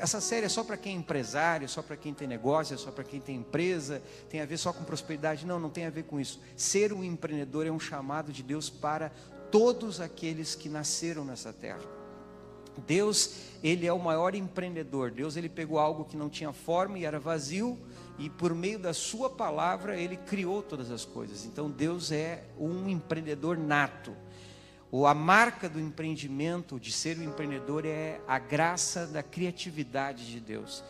essa série é só para quem é empresário, só para quem tem negócio, é só para quem tem empresa, tem a ver só com prosperidade. Não, não tem a ver com isso. Ser um empreendedor é um chamado de Deus para todos aqueles que nasceram nessa terra. Deus, ele é o maior empreendedor. Deus, ele pegou algo que não tinha forma e era vazio, e por meio da sua palavra ele criou todas as coisas. Então Deus é um empreendedor nato. A marca do empreendimento, de ser um empreendedor, é a graça da criatividade de Deus.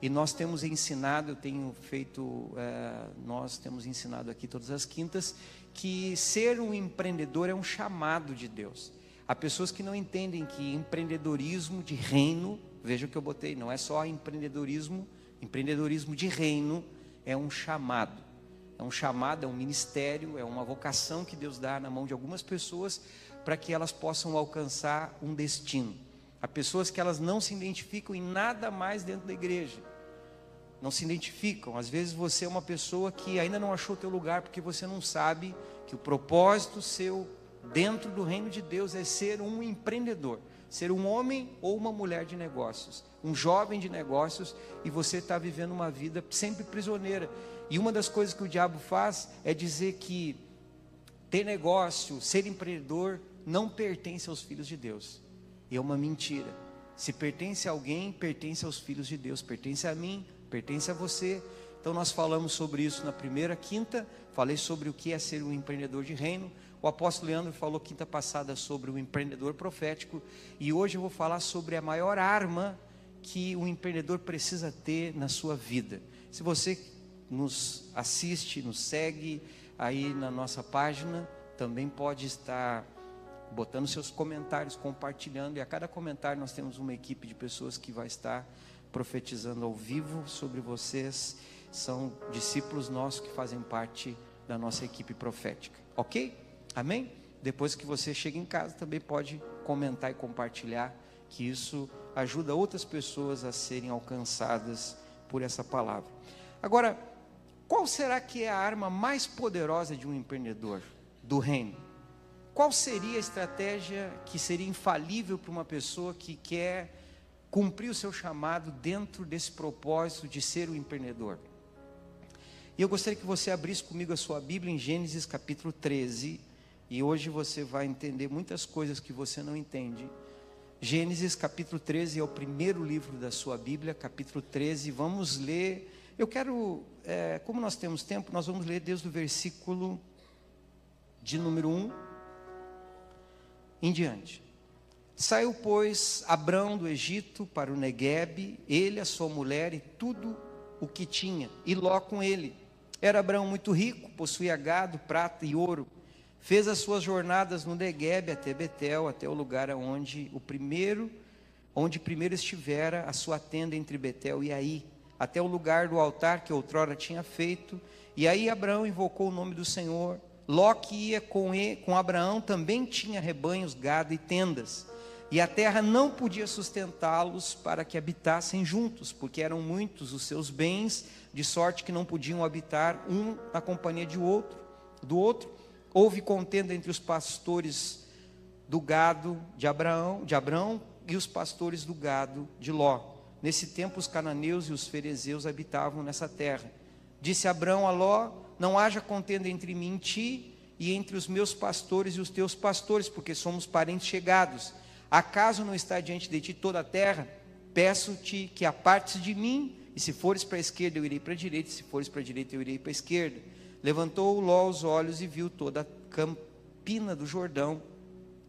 E nós temos ensinado, eu tenho feito, é, nós temos ensinado aqui todas as quintas, que ser um empreendedor é um chamado de Deus. Há pessoas que não entendem que empreendedorismo de reino, veja o que eu botei, não é só empreendedorismo, empreendedorismo de reino é um chamado. É um chamado, é um ministério, é uma vocação que Deus dá na mão de algumas pessoas para que elas possam alcançar um destino. Há pessoas que elas não se identificam em nada mais dentro da igreja. Não se identificam. Às vezes você é uma pessoa que ainda não achou teu lugar porque você não sabe que o propósito seu dentro do reino de Deus é ser um empreendedor, ser um homem ou uma mulher de negócios, um jovem de negócios e você está vivendo uma vida sempre prisioneira. E uma das coisas que o diabo faz é dizer que ter negócio, ser empreendedor, não pertence aos filhos de Deus. E é uma mentira. Se pertence a alguém, pertence aos filhos de Deus, pertence a mim, pertence a você. Então nós falamos sobre isso na primeira quinta, falei sobre o que é ser um empreendedor de reino. O apóstolo Leandro falou quinta passada sobre o empreendedor profético e hoje eu vou falar sobre a maior arma que o empreendedor precisa ter na sua vida. Se você nos assiste, nos segue aí na nossa página, também pode estar botando seus comentários, compartilhando, e a cada comentário nós temos uma equipe de pessoas que vai estar profetizando ao vivo sobre vocês. São discípulos nossos que fazem parte da nossa equipe profética. Ok? Amém? Depois que você chega em casa, também pode comentar e compartilhar, que isso ajuda outras pessoas a serem alcançadas por essa palavra. Agora, qual será que é a arma mais poderosa de um empreendedor do reino? Qual seria a estratégia que seria infalível para uma pessoa que quer cumprir o seu chamado dentro desse propósito de ser o um empreendedor? E eu gostaria que você abrisse comigo a sua Bíblia em Gênesis capítulo 13, e hoje você vai entender muitas coisas que você não entende. Gênesis capítulo 13 é o primeiro livro da sua Bíblia, capítulo 13. Vamos ler. Eu quero, é, como nós temos tempo, nós vamos ler desde o versículo de número 1 em diante. Saiu, pois, Abrão do Egito para o Neguebe, ele, a sua mulher e tudo o que tinha, e Ló com ele. Era Abrão muito rico, possuía gado, prata e ouro. Fez as suas jornadas no Neguebe até Betel, até o lugar onde o primeiro, onde primeiro estivera a sua tenda entre Betel e Aí, até o lugar do altar que outrora tinha feito. E aí Abraão invocou o nome do Senhor. Ló que ia com, com Abraão também tinha rebanhos, gado e tendas. E a terra não podia sustentá-los para que habitassem juntos, porque eram muitos os seus bens, de sorte que não podiam habitar um na companhia de outro, do outro. Houve contenda entre os pastores do gado de Abraão, de Abraão e os pastores do gado de Ló. Nesse tempo os cananeus e os ferezeus habitavam nessa terra. Disse Abraão a Ló: não haja contenda entre mim e ti, e entre os meus pastores e os teus pastores, porque somos parentes chegados. Acaso não está diante de ti toda a terra? Peço-te que apartes de mim, e se fores para a esquerda, eu irei para a direita, e se fores para a direita, eu irei para a esquerda. Levantou Ló os olhos e viu toda a campina do Jordão,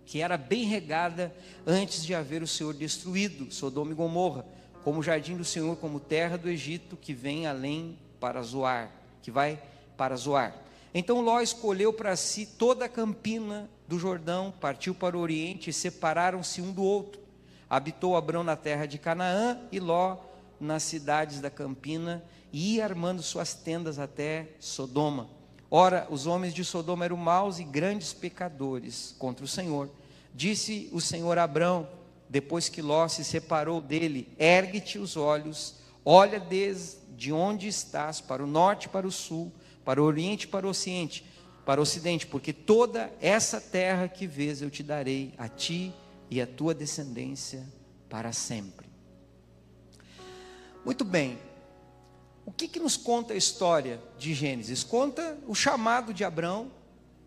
que era bem regada antes de haver o Senhor destruído, Sodoma e Gomorra, como jardim do Senhor, como terra do Egito, que vem além para Zoar, que vai para Zoar. Então Ló escolheu para si toda a campina do Jordão, partiu para o Oriente e separaram-se um do outro. Habitou Abrão na terra de Canaã e Ló nas cidades da campina e ia armando suas tendas até Sodoma. Ora, os homens de Sodoma eram maus e grandes pecadores contra o Senhor. Disse o Senhor a Abrão, depois que Ló se separou dele: Ergue-te os olhos, olha desde onde estás, para o norte para o sul, para o oriente e para o ocidente, para o ocidente, porque toda essa terra que vês eu te darei a ti e a tua descendência para sempre. Muito bem. O que, que nos conta a história de Gênesis? Conta o chamado de Abraão.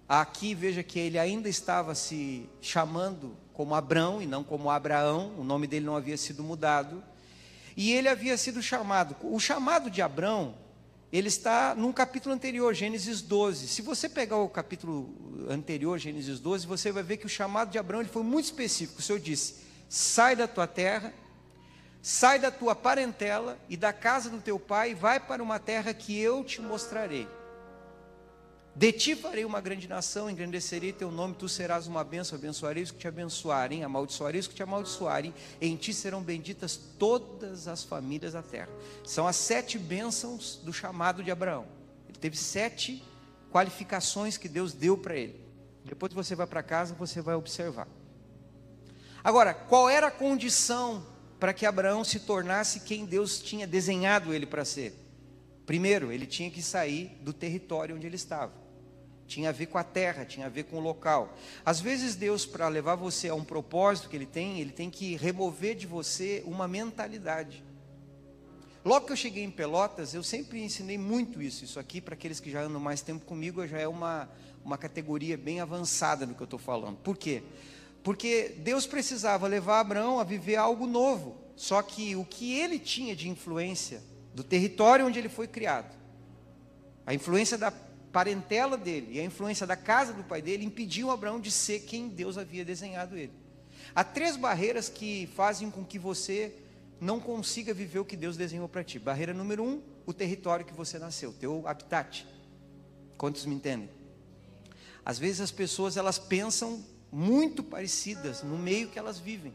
Aqui veja que ele ainda estava se chamando como Abrão e não como Abraão, o nome dele não havia sido mudado. E ele havia sido chamado. O chamado de Abrão, ele está num capítulo anterior, Gênesis 12. Se você pegar o capítulo anterior, Gênesis 12, você vai ver que o chamado de Abrão ele foi muito específico. O Senhor disse: sai da tua terra, sai da tua parentela e da casa do teu pai, vai para uma terra que eu te mostrarei. De ti farei uma grande nação, engrandecerei teu nome, tu serás uma bênção, abençoarei os que te abençoarem, amaldiçoarei os que te amaldiçoarem, em ti serão benditas todas as famílias da terra. São as sete bênçãos do chamado de Abraão. Ele teve sete qualificações que Deus deu para ele. Depois que você vai para casa, você vai observar. Agora, qual era a condição para que Abraão se tornasse quem Deus tinha desenhado ele para ser? Primeiro, ele tinha que sair do território onde ele estava tinha a ver com a terra, tinha a ver com o local. Às vezes Deus, para levar você a um propósito que Ele tem, Ele tem que remover de você uma mentalidade. Logo que eu cheguei em Pelotas, eu sempre ensinei muito isso. Isso aqui, para aqueles que já andam mais tempo comigo, já é uma, uma categoria bem avançada no que eu estou falando. Por quê? Porque Deus precisava levar Abraão a viver algo novo. Só que o que ele tinha de influência do território onde ele foi criado, a influência da parentela dele e a influência da casa do pai dele impediu Abraão de ser quem Deus havia desenhado ele. Há três barreiras que fazem com que você não consiga viver o que Deus desenhou para ti. Barreira número um, o território que você nasceu, teu habitat. Quantos me entendem? Às vezes as pessoas elas pensam muito parecidas no meio que elas vivem.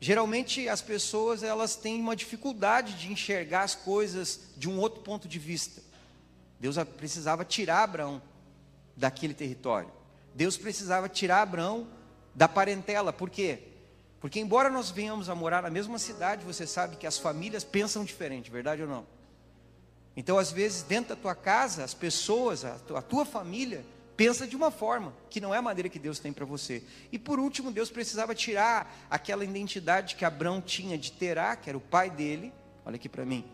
Geralmente as pessoas elas têm uma dificuldade de enxergar as coisas de um outro ponto de vista. Deus precisava tirar Abraão daquele território. Deus precisava tirar Abraão da parentela. Por quê? Porque embora nós venhamos a morar na mesma cidade, você sabe que as famílias pensam diferente, verdade ou não? Então, às vezes, dentro da tua casa, as pessoas, a tua, a tua família, pensa de uma forma que não é a maneira que Deus tem para você. E por último, Deus precisava tirar aquela identidade que Abraão tinha de Terá, que era o pai dele. Olha aqui para mim.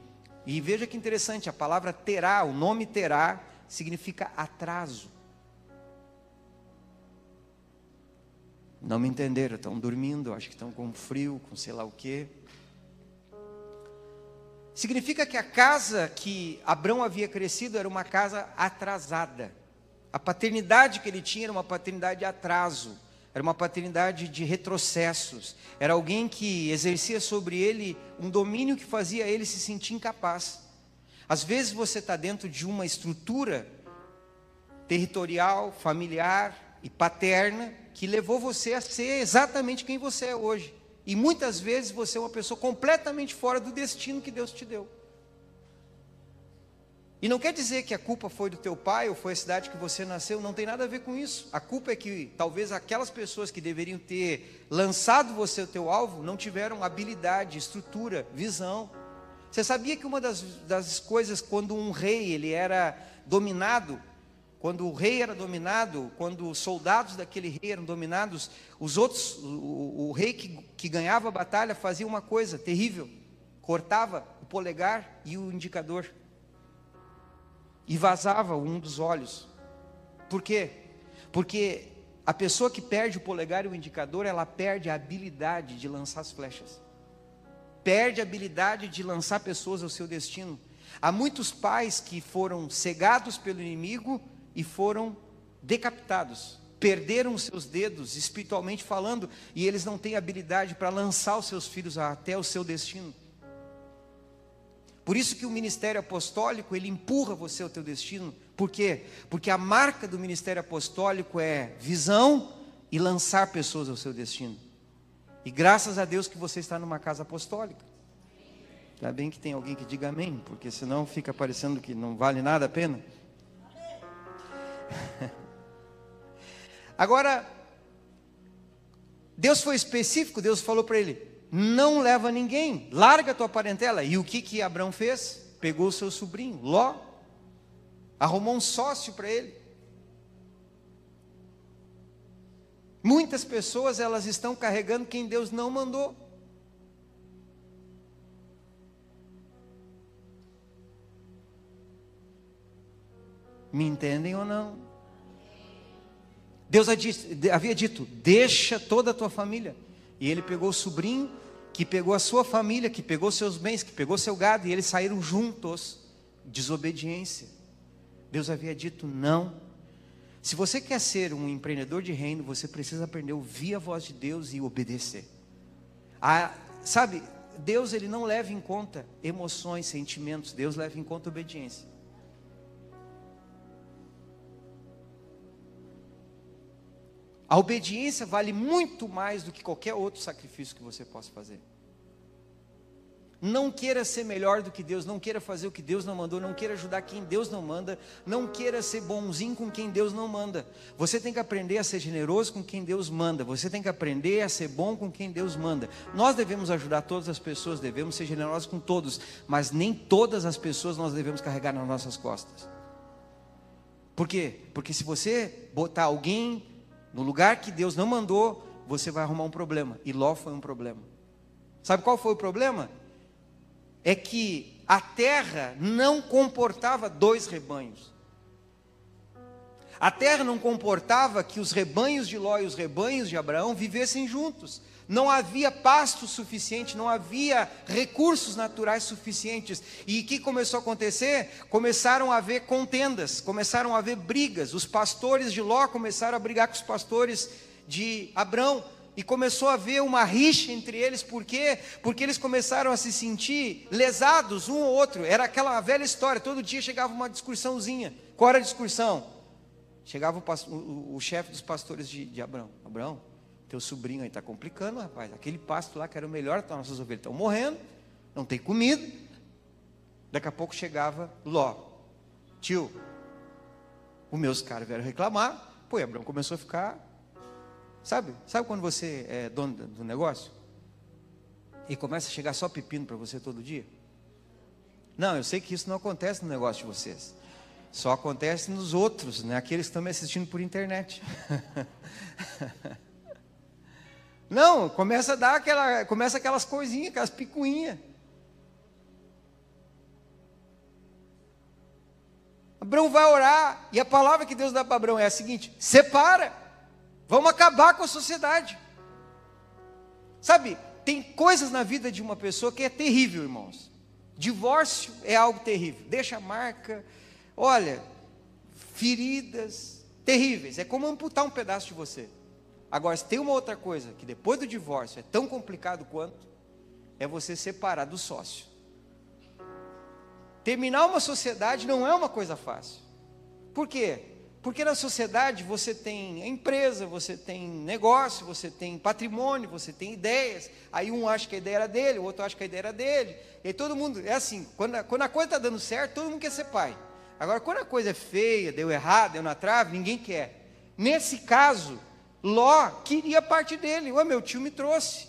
E veja que interessante, a palavra terá, o nome terá, significa atraso. Não me entenderam, estão dormindo, acho que estão com frio, com sei lá o quê. Significa que a casa que Abraão havia crescido era uma casa atrasada. A paternidade que ele tinha era uma paternidade de atraso era uma paternidade de retrocessos, era alguém que exercia sobre ele um domínio que fazia ele se sentir incapaz. Às vezes você está dentro de uma estrutura territorial, familiar e paterna que levou você a ser exatamente quem você é hoje. E muitas vezes você é uma pessoa completamente fora do destino que Deus te deu. E não quer dizer que a culpa foi do teu pai ou foi a cidade que você nasceu, não tem nada a ver com isso. A culpa é que talvez aquelas pessoas que deveriam ter lançado você o teu alvo não tiveram habilidade, estrutura, visão. Você sabia que uma das, das coisas quando um rei ele era dominado, quando o rei era dominado, quando os soldados daquele rei eram dominados, os outros, o, o rei que, que ganhava a batalha fazia uma coisa terrível: cortava o polegar e o indicador e vazava um dos olhos. Por quê? Porque a pessoa que perde o polegar e o indicador, ela perde a habilidade de lançar as flechas. Perde a habilidade de lançar pessoas ao seu destino. Há muitos pais que foram cegados pelo inimigo e foram decapitados. Perderam seus dedos, espiritualmente falando, e eles não têm habilidade para lançar os seus filhos até o seu destino. Por isso que o ministério apostólico, ele empurra você ao teu destino. Por quê? Porque a marca do ministério apostólico é visão e lançar pessoas ao seu destino. E graças a Deus que você está numa casa apostólica. Ainda bem que tem alguém que diga amém, porque senão fica parecendo que não vale nada a pena. Agora, Deus foi específico, Deus falou para ele: não leva ninguém, larga tua parentela. E o que que Abraão fez? Pegou o seu sobrinho, Ló, arrumou um sócio para ele. Muitas pessoas elas estão carregando quem Deus não mandou. Me entendem ou não? Deus havia dito: deixa toda a tua família. E ele pegou o sobrinho que pegou a sua família, que pegou seus bens, que pegou seu gado, e eles saíram juntos. Desobediência. Deus havia dito não. Se você quer ser um empreendedor de reino, você precisa aprender a ouvir a voz de Deus e obedecer. A, sabe, Deus ele não leva em conta emoções, sentimentos, Deus leva em conta obediência. A obediência vale muito mais do que qualquer outro sacrifício que você possa fazer. Não queira ser melhor do que Deus, não queira fazer o que Deus não mandou, não queira ajudar quem Deus não manda, não queira ser bonzinho com quem Deus não manda. Você tem que aprender a ser generoso com quem Deus manda, você tem que aprender a ser bom com quem Deus manda. Nós devemos ajudar todas as pessoas, devemos ser generosos com todos, mas nem todas as pessoas nós devemos carregar nas nossas costas. Por quê? Porque se você botar alguém no lugar que Deus não mandou, você vai arrumar um problema. E Ló foi um problema. Sabe qual foi o problema? É que a terra não comportava dois rebanhos. A terra não comportava que os rebanhos de Ló e os rebanhos de Abraão vivessem juntos. Não havia pasto suficiente, não havia recursos naturais suficientes. E o que começou a acontecer? Começaram a haver contendas, começaram a haver brigas. Os pastores de Ló começaram a brigar com os pastores de Abraão e começou a haver uma rixa entre eles, por quê? Porque eles começaram a se sentir lesados um ou outro. Era aquela velha história, todo dia chegava uma discussãozinha. Qual era a discussão? Chegava o, o, o chefe dos pastores de, de Abraão. Abraão, teu sobrinho aí está complicando, rapaz. Aquele pasto lá que era o melhor, então nossas ovelhas estão morrendo, não tem comida. Daqui a pouco chegava Ló. Tio, os meus caras vieram reclamar. Pô, Abraão começou a ficar Sabe? Sabe quando você é dono do negócio? E começa a chegar só pepino para você todo dia? Não, eu sei que isso não acontece no negócio de vocês. Só acontece nos outros, né? Aqueles que estão me assistindo por internet. não, começa a dar aquela, começa aquelas coisinhas, aquelas picuinhas. Abraão vai orar, e a palavra que Deus dá para Abraão é a seguinte: separa. Vamos acabar com a sociedade. Sabe, tem coisas na vida de uma pessoa que é terrível, irmãos. Divórcio é algo terrível. Deixa marca, olha, feridas terríveis. É como amputar um pedaço de você. Agora, se tem uma outra coisa que depois do divórcio é tão complicado quanto, é você separar do sócio. Terminar uma sociedade não é uma coisa fácil. Por quê? Porque na sociedade você tem empresa, você tem negócio, você tem patrimônio, você tem ideias. Aí um acha que a ideia era dele, o outro acha que a ideia era dele. E todo mundo, é assim, quando a, quando a coisa está dando certo, todo mundo quer ser pai. Agora, quando a coisa é feia, deu errado, deu na trave, ninguém quer. Nesse caso, Ló queria parte dele. Ué, meu tio me trouxe.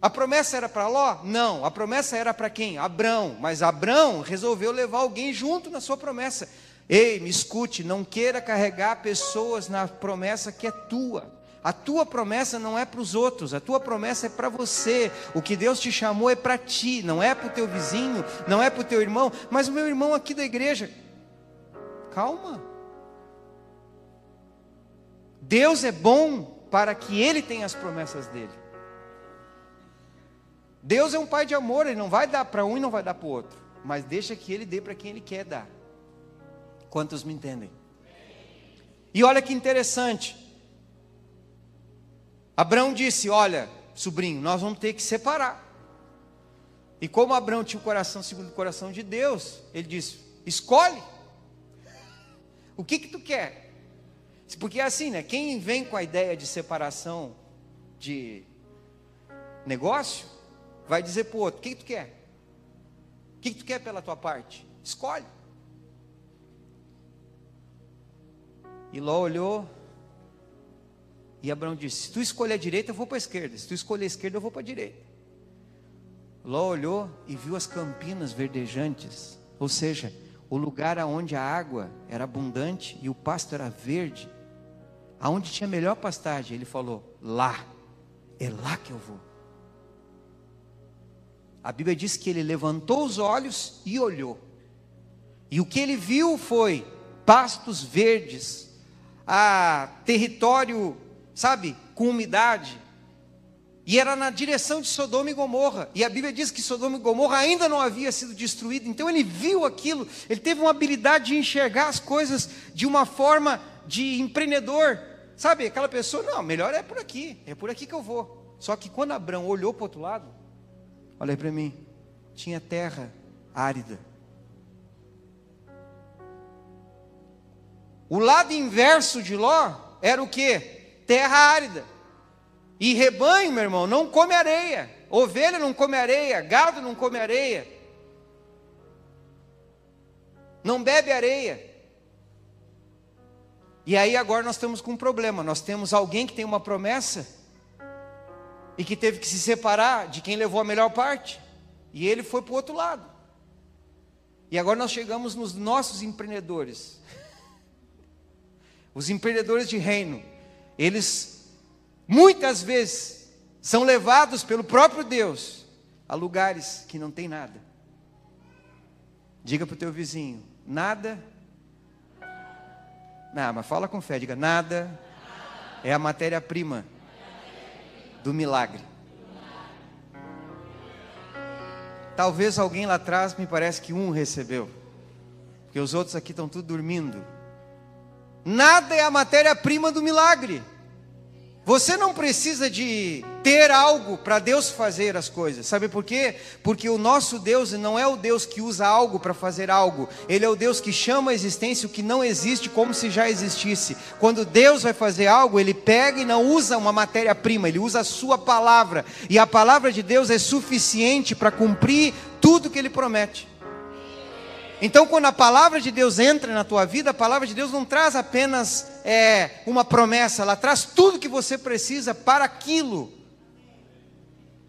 A promessa era para Ló? Não, a promessa era para quem? Abrão. Mas Abrão resolveu levar alguém junto na sua promessa. Ei, me escute, não queira carregar pessoas na promessa que é tua. A tua promessa não é para os outros, a tua promessa é para você. O que Deus te chamou é para ti, não é para o teu vizinho, não é para o teu irmão, mas o meu irmão aqui da igreja. Calma. Deus é bom para que ele tenha as promessas dele. Deus é um pai de amor, ele não vai dar para um e não vai dar para o outro, mas deixa que ele dê para quem ele quer dar. Quantos me entendem? E olha que interessante. Abraão disse: Olha, sobrinho, nós vamos ter que separar. E como Abraão tinha o coração segundo o coração de Deus, ele disse: Escolhe. O que que tu quer? Porque é assim, né? Quem vem com a ideia de separação de negócio, vai dizer para o outro: O que, que tu quer? O que, que tu quer pela tua parte? Escolhe. E Ló olhou. E Abraão disse: Se tu escolher a direita, eu vou para a esquerda. Se tu escolher a esquerda, eu vou para a direita. Ló olhou e viu as campinas verdejantes, ou seja, o lugar onde a água era abundante e o pasto era verde, aonde tinha melhor pastagem. Ele falou: Lá, é lá que eu vou. A Bíblia diz que ele levantou os olhos e olhou. E o que ele viu foi pastos verdes, a território, sabe, com umidade. E era na direção de Sodoma e Gomorra. E a Bíblia diz que Sodoma e Gomorra ainda não havia sido destruído. Então ele viu aquilo, ele teve uma habilidade de enxergar as coisas de uma forma de empreendedor. Sabe, aquela pessoa, não, melhor é por aqui, é por aqui que eu vou. Só que quando Abraão olhou para o outro lado, olha para mim, tinha terra árida. O lado inverso de Ló era o que? Terra árida. E rebanho, meu irmão, não come areia. Ovelha não come areia, gado não come areia. Não bebe areia. E aí agora nós estamos com um problema. Nós temos alguém que tem uma promessa e que teve que se separar de quem levou a melhor parte. E ele foi para o outro lado. E agora nós chegamos nos nossos empreendedores. Os empreendedores de reino, eles muitas vezes são levados pelo próprio Deus a lugares que não tem nada. Diga para o teu vizinho, nada. Não, mas fala com fé, diga, nada é a matéria-prima do milagre. Talvez alguém lá atrás, me parece que um recebeu, porque os outros aqui estão tudo dormindo. Nada é a matéria-prima do milagre. Você não precisa de ter algo para Deus fazer as coisas. Sabe por quê? Porque o nosso Deus não é o Deus que usa algo para fazer algo. Ele é o Deus que chama a existência o que não existe como se já existisse. Quando Deus vai fazer algo, ele pega e não usa uma matéria-prima, ele usa a sua palavra. E a palavra de Deus é suficiente para cumprir tudo que ele promete. Então, quando a palavra de Deus entra na tua vida, a palavra de Deus não traz apenas é, uma promessa, ela traz tudo que você precisa para aquilo.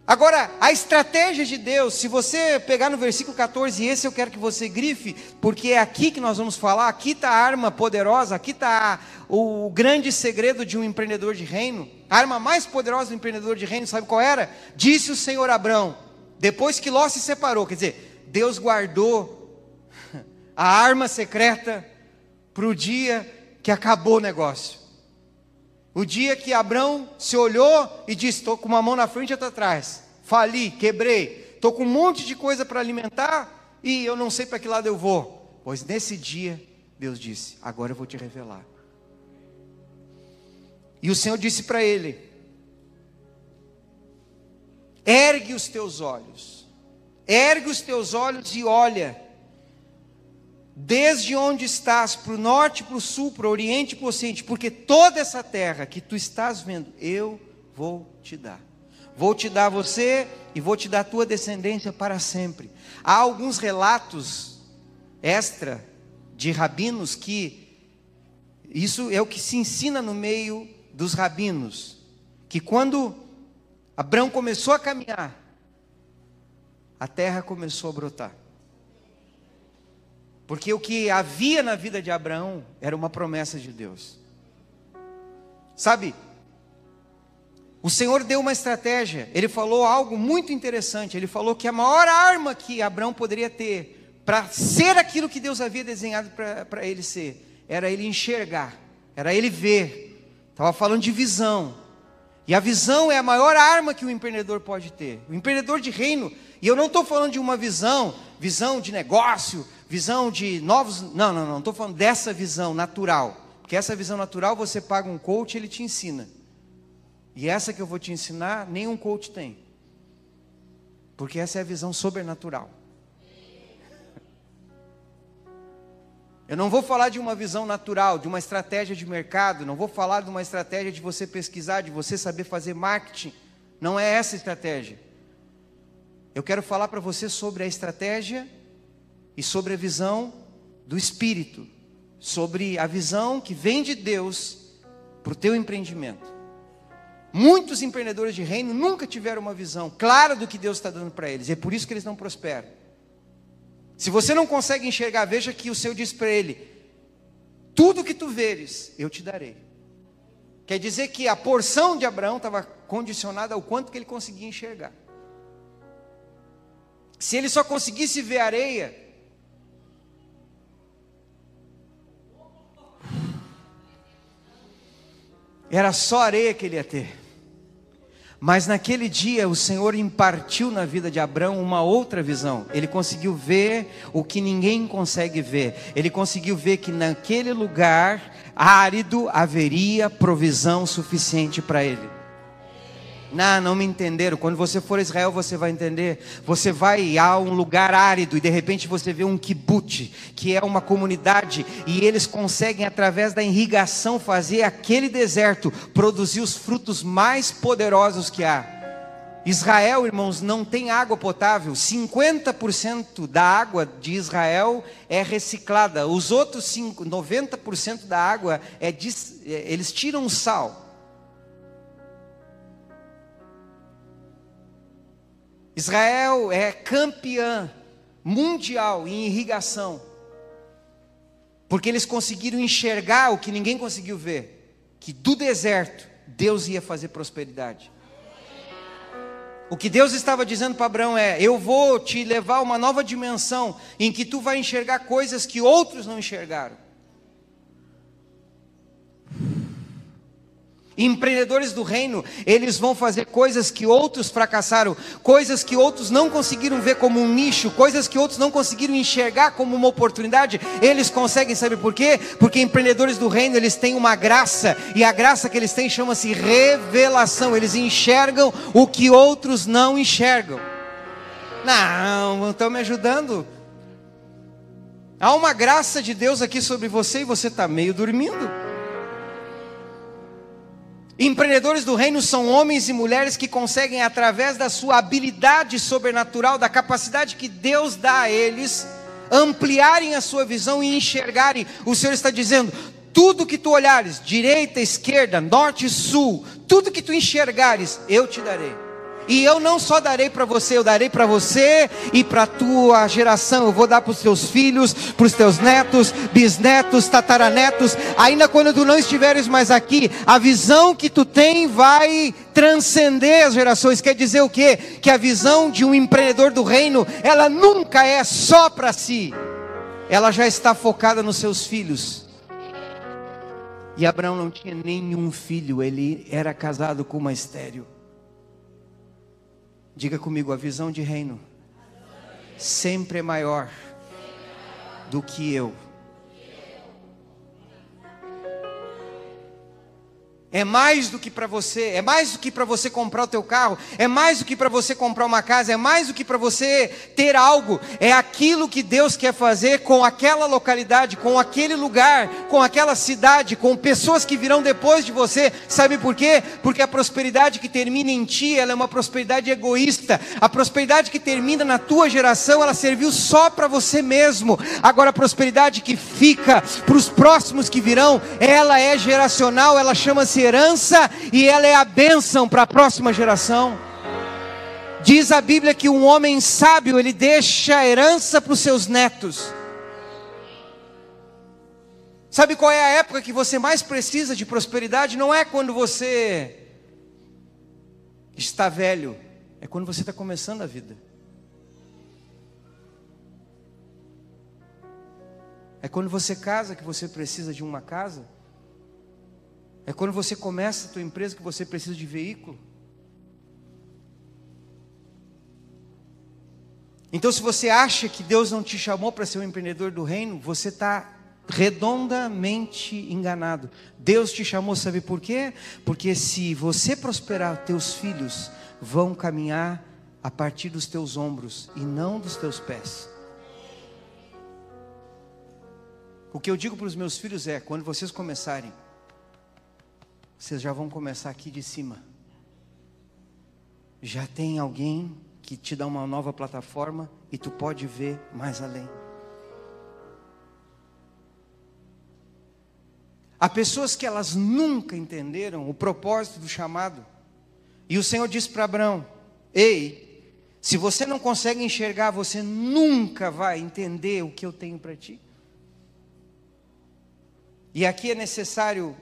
Agora, a estratégia de Deus, se você pegar no versículo 14, e esse eu quero que você grife, porque é aqui que nós vamos falar, aqui está a arma poderosa, aqui está o grande segredo de um empreendedor de reino. A arma mais poderosa do empreendedor de reino, sabe qual era? Disse o Senhor Abrão, depois que Ló se separou, quer dizer, Deus guardou a arma secreta para o dia que acabou o negócio. O dia que Abraão se olhou e disse: Estou com uma mão na frente e outra atrás. Fali, quebrei, estou com um monte de coisa para alimentar e eu não sei para que lado eu vou. Pois nesse dia, Deus disse: Agora eu vou te revelar. E o Senhor disse para ele: Ergue os teus olhos, ergue os teus olhos e olha desde onde estás, para o norte, para o sul, para o oriente para o ocidente, porque toda essa terra que tu estás vendo, eu vou te dar. Vou te dar você e vou te dar tua descendência para sempre. Há alguns relatos extra de rabinos que isso é o que se ensina no meio dos rabinos, que quando Abraão começou a caminhar, a terra começou a brotar. Porque o que havia na vida de Abraão era uma promessa de Deus. Sabe? O Senhor deu uma estratégia. Ele falou algo muito interessante. Ele falou que a maior arma que Abraão poderia ter para ser aquilo que Deus havia desenhado para ele ser, era ele enxergar, era ele ver. Estava falando de visão. E a visão é a maior arma que o empreendedor pode ter. O empreendedor de reino, e eu não estou falando de uma visão, visão de negócio, visão de novos. Não, não, não. Estou falando dessa visão natural. Porque essa visão natural você paga um coach, ele te ensina. E essa que eu vou te ensinar, nenhum coach tem. Porque essa é a visão sobrenatural. Eu não vou falar de uma visão natural, de uma estratégia de mercado, não vou falar de uma estratégia de você pesquisar, de você saber fazer marketing. Não é essa a estratégia. Eu quero falar para você sobre a estratégia e sobre a visão do Espírito, sobre a visão que vem de Deus para o teu empreendimento. Muitos empreendedores de reino nunca tiveram uma visão clara do que Deus está dando para eles, e é por isso que eles não prosperam. Se você não consegue enxergar, veja que o Senhor diz para ele: Tudo que tu veres, eu te darei. Quer dizer que a porção de Abraão estava condicionada ao quanto que ele conseguia enxergar. Se ele só conseguisse ver areia, Era só areia que ele ia ter. Mas naquele dia o Senhor impartiu na vida de Abraão uma outra visão. Ele conseguiu ver o que ninguém consegue ver. Ele conseguiu ver que naquele lugar árido haveria provisão suficiente para ele. Não, não me entenderam. Quando você for a Israel, você vai entender. Você vai a um lugar árido e de repente você vê um kibbutz, que é uma comunidade, e eles conseguem, através da irrigação, fazer aquele deserto produzir os frutos mais poderosos que há. Israel, irmãos, não tem água potável. 50% da água de Israel é reciclada. Os outros 5, 90% da água é, é eles tiram sal. Israel é campeã mundial em irrigação, porque eles conseguiram enxergar o que ninguém conseguiu ver: que do deserto Deus ia fazer prosperidade. O que Deus estava dizendo para Abraão é: Eu vou te levar a uma nova dimensão em que tu vai enxergar coisas que outros não enxergaram. Empreendedores do reino, eles vão fazer coisas que outros fracassaram, coisas que outros não conseguiram ver como um nicho, coisas que outros não conseguiram enxergar como uma oportunidade. Eles conseguem, sabe por quê? Porque empreendedores do reino, eles têm uma graça, e a graça que eles têm chama-se revelação. Eles enxergam o que outros não enxergam. Não, não estão me ajudando. Há uma graça de Deus aqui sobre você e você está meio dormindo. Empreendedores do reino são homens e mulheres que conseguem, através da sua habilidade sobrenatural, da capacidade que Deus dá a eles, ampliarem a sua visão e enxergarem. O Senhor está dizendo: tudo que tu olhares, direita, esquerda, norte, sul, tudo que tu enxergares, eu te darei. E eu não só darei para você, eu darei para você e para a tua geração. Eu vou dar para os teus filhos, para os teus netos, bisnetos, tataranetos. Ainda quando tu não estiveres mais aqui, a visão que tu tem vai transcender as gerações. Quer dizer o quê? Que a visão de um empreendedor do reino, ela nunca é só para si. Ela já está focada nos seus filhos. E Abraão não tinha nenhum filho, ele era casado com uma estéreo. Diga comigo, a visão de reino sempre é maior do que eu. É mais do que para você, é mais do que para você comprar o teu carro, é mais do que para você comprar uma casa, é mais do que para você ter algo, é aquilo que Deus quer fazer com aquela localidade, com aquele lugar, com aquela cidade, com pessoas que virão depois de você. Sabe por quê? Porque a prosperidade que termina em ti, ela é uma prosperidade egoísta. A prosperidade que termina na tua geração, ela serviu só para você mesmo. Agora a prosperidade que fica para os próximos que virão, ela é geracional, ela chama-se herança e ela é a bênção para a próxima geração. Diz a Bíblia que um homem sábio, ele deixa a herança para os seus netos. Sabe qual é a época que você mais precisa de prosperidade? Não é quando você está velho, é quando você está começando a vida. É quando você casa que você precisa de uma casa. É quando você começa a tua empresa que você precisa de veículo. Então, se você acha que Deus não te chamou para ser um empreendedor do reino, você está redondamente enganado. Deus te chamou, sabe por quê? Porque se você prosperar, teus filhos vão caminhar a partir dos teus ombros e não dos teus pés. O que eu digo para os meus filhos é: quando vocês começarem vocês já vão começar aqui de cima. Já tem alguém que te dá uma nova plataforma e tu pode ver mais além. Há pessoas que elas nunca entenderam o propósito do chamado. E o Senhor disse para Abraão: Ei, se você não consegue enxergar, você nunca vai entender o que eu tenho para ti. E aqui é necessário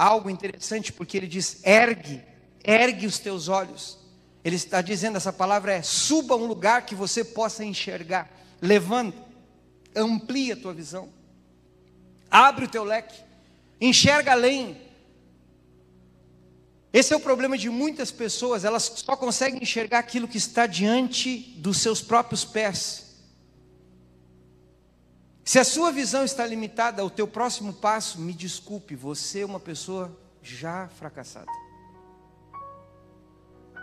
algo interessante, porque ele diz: ergue, ergue os teus olhos. Ele está dizendo, essa palavra é: suba um lugar que você possa enxergar. Levanta, amplia a tua visão, abre o teu leque, enxerga além. Esse é o problema de muitas pessoas, elas só conseguem enxergar aquilo que está diante dos seus próprios pés. Se a sua visão está limitada ao teu próximo passo, me desculpe, você é uma pessoa já fracassada.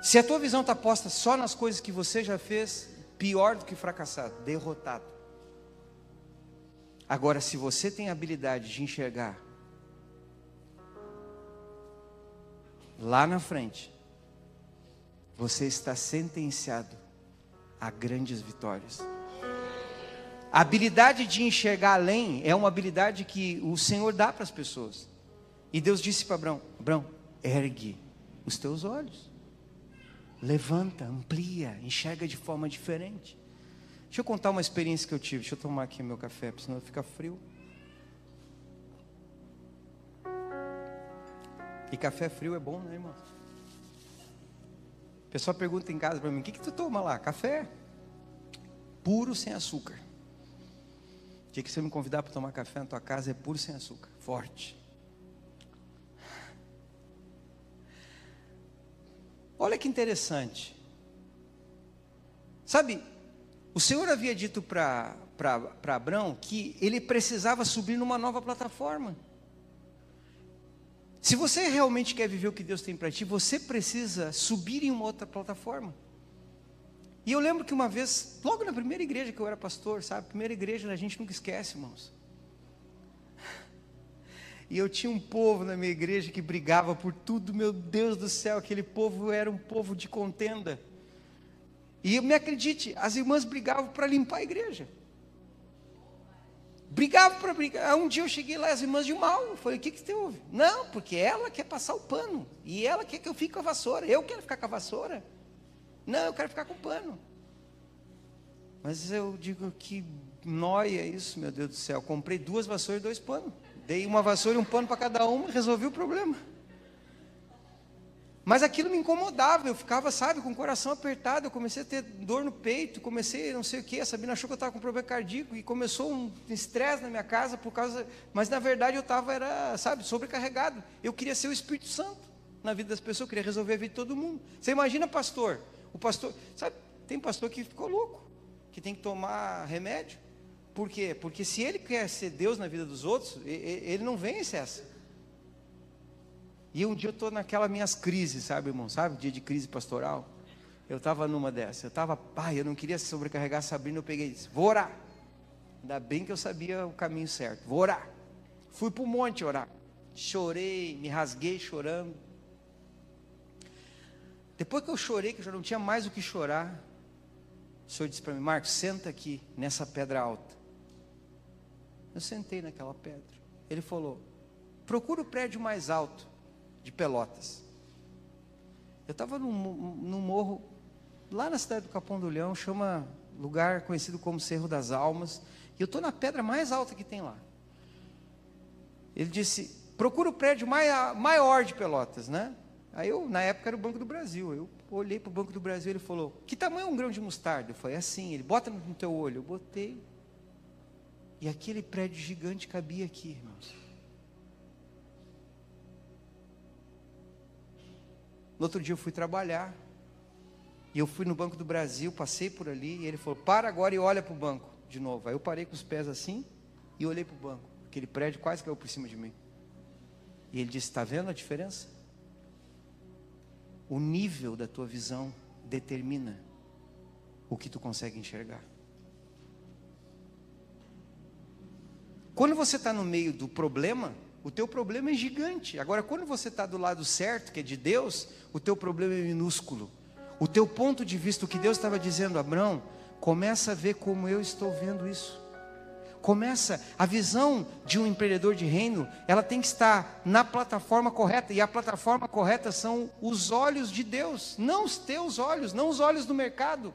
Se a tua visão está posta só nas coisas que você já fez, pior do que fracassado, derrotado. Agora, se você tem a habilidade de enxergar lá na frente, você está sentenciado a grandes vitórias. A habilidade de enxergar além é uma habilidade que o Senhor dá para as pessoas. E Deus disse para Abraão: Abraão, ergue os teus olhos, levanta, amplia, enxerga de forma diferente. Deixa eu contar uma experiência que eu tive. Deixa eu tomar aqui meu café, porque senão fica frio. E café frio é bom, né, irmão? O pessoal pergunta em casa para mim: o que, que tu toma lá? Café puro sem açúcar. Dia que você me convidar para tomar café na tua casa é puro sem açúcar, forte. Olha que interessante. Sabe, o Senhor havia dito para Abraão que ele precisava subir numa nova plataforma. Se você realmente quer viver o que Deus tem para ti, você precisa subir em uma outra plataforma. E eu lembro que uma vez, logo na primeira igreja que eu era pastor, sabe? Primeira igreja a gente nunca esquece, irmãos. E eu tinha um povo na minha igreja que brigava por tudo, meu Deus do céu, aquele povo era um povo de contenda. E me acredite, as irmãs brigavam para limpar a igreja. Brigavam para brigar. Um dia eu cheguei lá, as irmãs de mal. Eu falei, o que, que te houve? Não, porque ela quer passar o pano. E ela quer que eu fique com a vassoura. Eu quero ficar com a vassoura. Não, eu quero ficar com pano. Mas eu digo que noia isso, meu Deus do céu. comprei duas vassouras e dois panos. Dei uma vassoura e um pano para cada uma e resolvi o problema. Mas aquilo me incomodava, eu ficava, sabe, com o coração apertado, eu comecei a ter dor no peito, comecei não sei o que, a Sabina achou que eu estava com problema cardíaco e começou um estresse na minha casa por causa, mas na verdade eu estava, era, sabe, sobrecarregado. Eu queria ser o Espírito Santo na vida das pessoas, eu queria resolver a vida de todo mundo. Você imagina pastor, o pastor, sabe, tem pastor que ficou louco, que tem que tomar remédio. Por quê? Porque se ele quer ser Deus na vida dos outros, ele não vence essa. E um dia eu estou naquelas minhas crises, sabe, irmão? Sabe, dia de crise pastoral. Eu estava numa dessas. Eu estava, pai, eu não queria sobrecarregar a Sabrina. Eu peguei e disse: Vou orar. Ainda bem que eu sabia o caminho certo. Vou orar. Fui para o monte orar. Chorei, me rasguei chorando. Depois que eu chorei, que eu já não tinha mais o que chorar, o Senhor disse para mim: Marcos, senta aqui nessa pedra alta. Eu sentei naquela pedra. Ele falou: procura o prédio mais alto de Pelotas. Eu estava num, num morro, lá na cidade do Capão do Leão, chama lugar conhecido como Cerro das Almas, e eu estou na pedra mais alta que tem lá. Ele disse: procura o prédio maior de Pelotas, né? Aí eu, na época, era o Banco do Brasil. Eu olhei para o Banco do Brasil e ele falou: Que tamanho é um grão de mostarda? Eu falei: Assim. Ele bota no teu olho. Eu botei. E aquele prédio gigante cabia aqui, irmãos. No outro dia eu fui trabalhar. E eu fui no Banco do Brasil, passei por ali, e ele falou: para agora e olha para o banco de novo. Aí eu parei com os pés assim e olhei para o banco. Aquele prédio quase caiu por cima de mim. E ele disse: está vendo a diferença? O nível da tua visão determina o que tu consegue enxergar. Quando você está no meio do problema, o teu problema é gigante. Agora, quando você está do lado certo, que é de Deus, o teu problema é minúsculo. O teu ponto de vista, o que Deus estava dizendo a Abraão, começa a ver como eu estou vendo isso. Começa a visão de um empreendedor de reino, ela tem que estar na plataforma correta, e a plataforma correta são os olhos de Deus, não os teus olhos, não os olhos do mercado.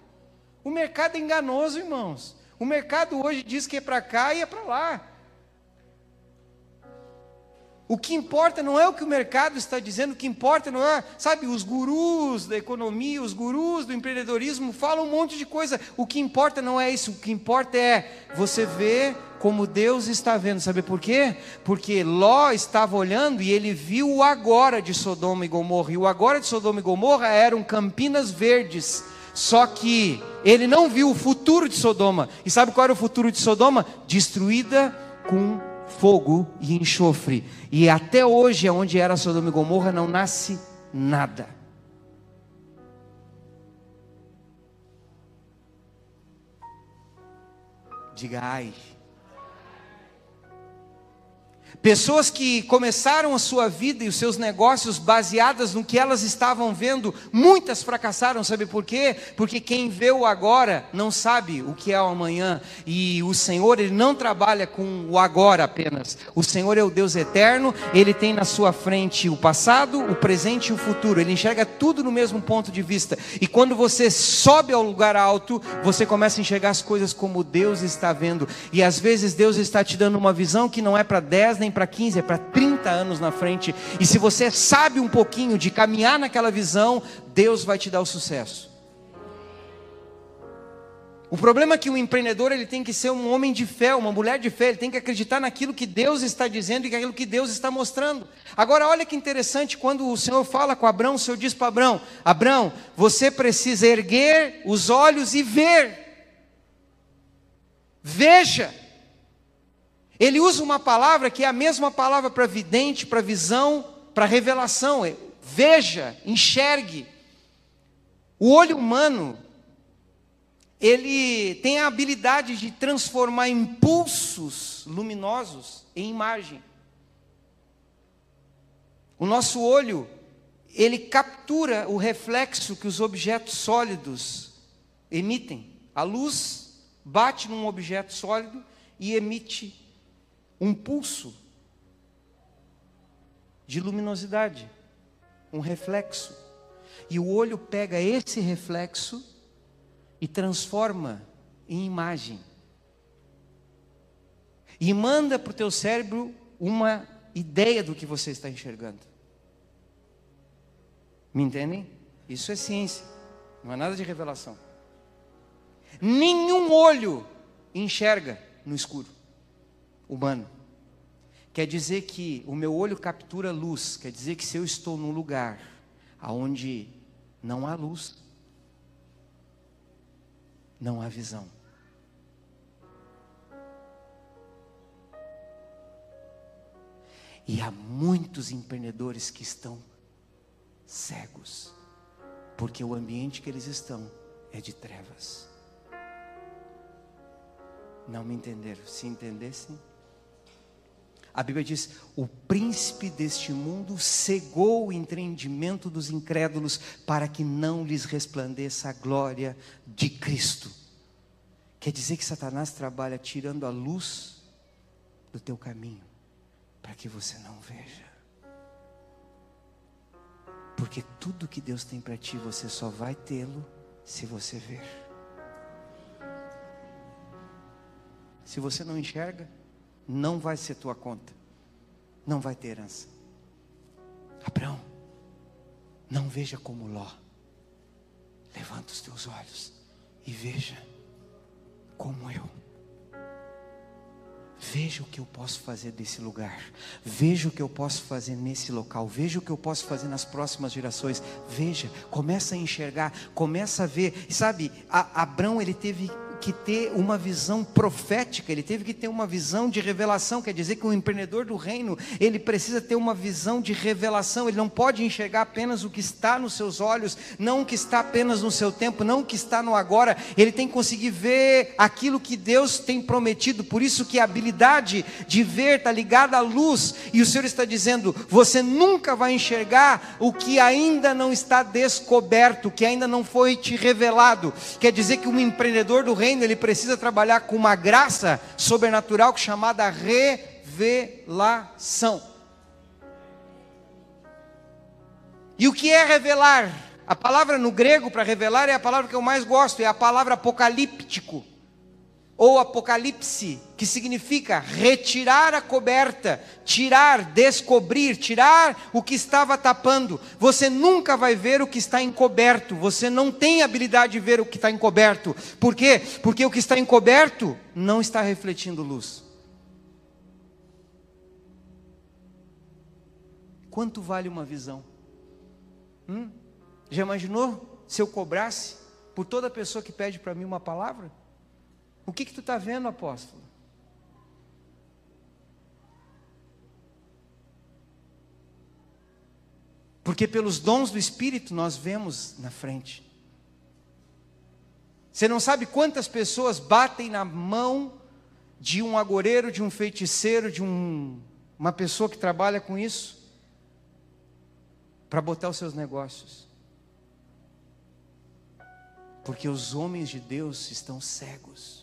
O mercado é enganoso, irmãos. O mercado hoje diz que é para cá e é para lá. O que importa não é o que o mercado está dizendo, o que importa não é, sabe, os gurus da economia, os gurus do empreendedorismo falam um monte de coisa. O que importa não é isso, o que importa é você ver como Deus está vendo. Sabe por quê? Porque Ló estava olhando e ele viu o agora de Sodoma e Gomorra. E o agora de Sodoma e Gomorra eram campinas verdes. Só que ele não viu o futuro de Sodoma. E sabe qual era o futuro de Sodoma? Destruída com fogo e enxofre. E até hoje, onde era Sodoma e Gomorra, não nasce nada. Diga ai. Pessoas que começaram a sua vida e os seus negócios baseadas no que elas estavam vendo, muitas fracassaram, sabe por quê? Porque quem vê o agora não sabe o que é o amanhã, e o Senhor, ele não trabalha com o agora apenas. O Senhor é o Deus eterno, ele tem na sua frente o passado, o presente e o futuro. Ele enxerga tudo no mesmo ponto de vista. E quando você sobe ao lugar alto, você começa a enxergar as coisas como Deus está vendo. E às vezes Deus está te dando uma visão que não é para 10 nem para 15, é para 30 anos na frente. E se você sabe um pouquinho de caminhar naquela visão, Deus vai te dar o sucesso. O problema é que o empreendedor ele tem que ser um homem de fé, uma mulher de fé, ele tem que acreditar naquilo que Deus está dizendo e naquilo que Deus está mostrando. Agora, olha que interessante, quando o Senhor fala com Abraão, o Senhor diz para Abraão: Abraão, você precisa erguer os olhos e ver. Veja. Ele usa uma palavra que é a mesma palavra para vidente, para visão, para revelação. É, veja, enxergue. O olho humano, ele tem a habilidade de transformar impulsos luminosos em imagem. O nosso olho, ele captura o reflexo que os objetos sólidos emitem. A luz bate num objeto sólido e emite um pulso de luminosidade, um reflexo. E o olho pega esse reflexo e transforma em imagem. E manda para o teu cérebro uma ideia do que você está enxergando. Me entendem? Isso é ciência, não é nada de revelação. Nenhum olho enxerga no escuro humano. Quer dizer que o meu olho captura luz, quer dizer que se eu estou num lugar aonde não há luz, não há visão. E há muitos empreendedores que estão cegos, porque o ambiente que eles estão é de trevas. Não me entenderam? Se entendessem, a Bíblia diz: o príncipe deste mundo cegou o entendimento dos incrédulos para que não lhes resplandeça a glória de Cristo. Quer dizer que Satanás trabalha tirando a luz do teu caminho para que você não veja. Porque tudo que Deus tem para ti, você só vai tê-lo se você ver. Se você não enxerga, não vai ser tua conta, não vai ter herança. Abraão, não veja como Ló, levanta os teus olhos e veja como eu. Veja o que eu posso fazer desse lugar. Veja o que eu posso fazer nesse local. Veja o que eu posso fazer nas próximas gerações. Veja, começa a enxergar, começa a ver. Sabe, Abraão ele teve que ter uma visão profética, ele teve que ter uma visão de revelação, quer dizer que o empreendedor do reino, ele precisa ter uma visão de revelação, ele não pode enxergar apenas o que está nos seus olhos, não o que está apenas no seu tempo, não o que está no agora, ele tem que conseguir ver aquilo que Deus tem prometido, por isso que a habilidade de ver está ligada à luz, e o Senhor está dizendo, você nunca vai enxergar o que ainda não está descoberto, que ainda não foi te revelado, quer dizer que um empreendedor do reino, reino, ele precisa trabalhar com uma graça sobrenatural chamada revelação. E o que é revelar? A palavra no grego para revelar é a palavra que eu mais gosto, é a palavra apocalíptico. Ou apocalipse, que significa retirar a coberta, tirar, descobrir, tirar o que estava tapando. Você nunca vai ver o que está encoberto, você não tem habilidade de ver o que está encoberto. Por quê? Porque o que está encoberto não está refletindo luz. Quanto vale uma visão? Hum? Já imaginou se eu cobrasse por toda pessoa que pede para mim uma palavra? O que, que tu está vendo, apóstolo? Porque pelos dons do Espírito nós vemos na frente. Você não sabe quantas pessoas batem na mão de um agoreiro, de um feiticeiro, de um, uma pessoa que trabalha com isso, para botar os seus negócios. Porque os homens de Deus estão cegos.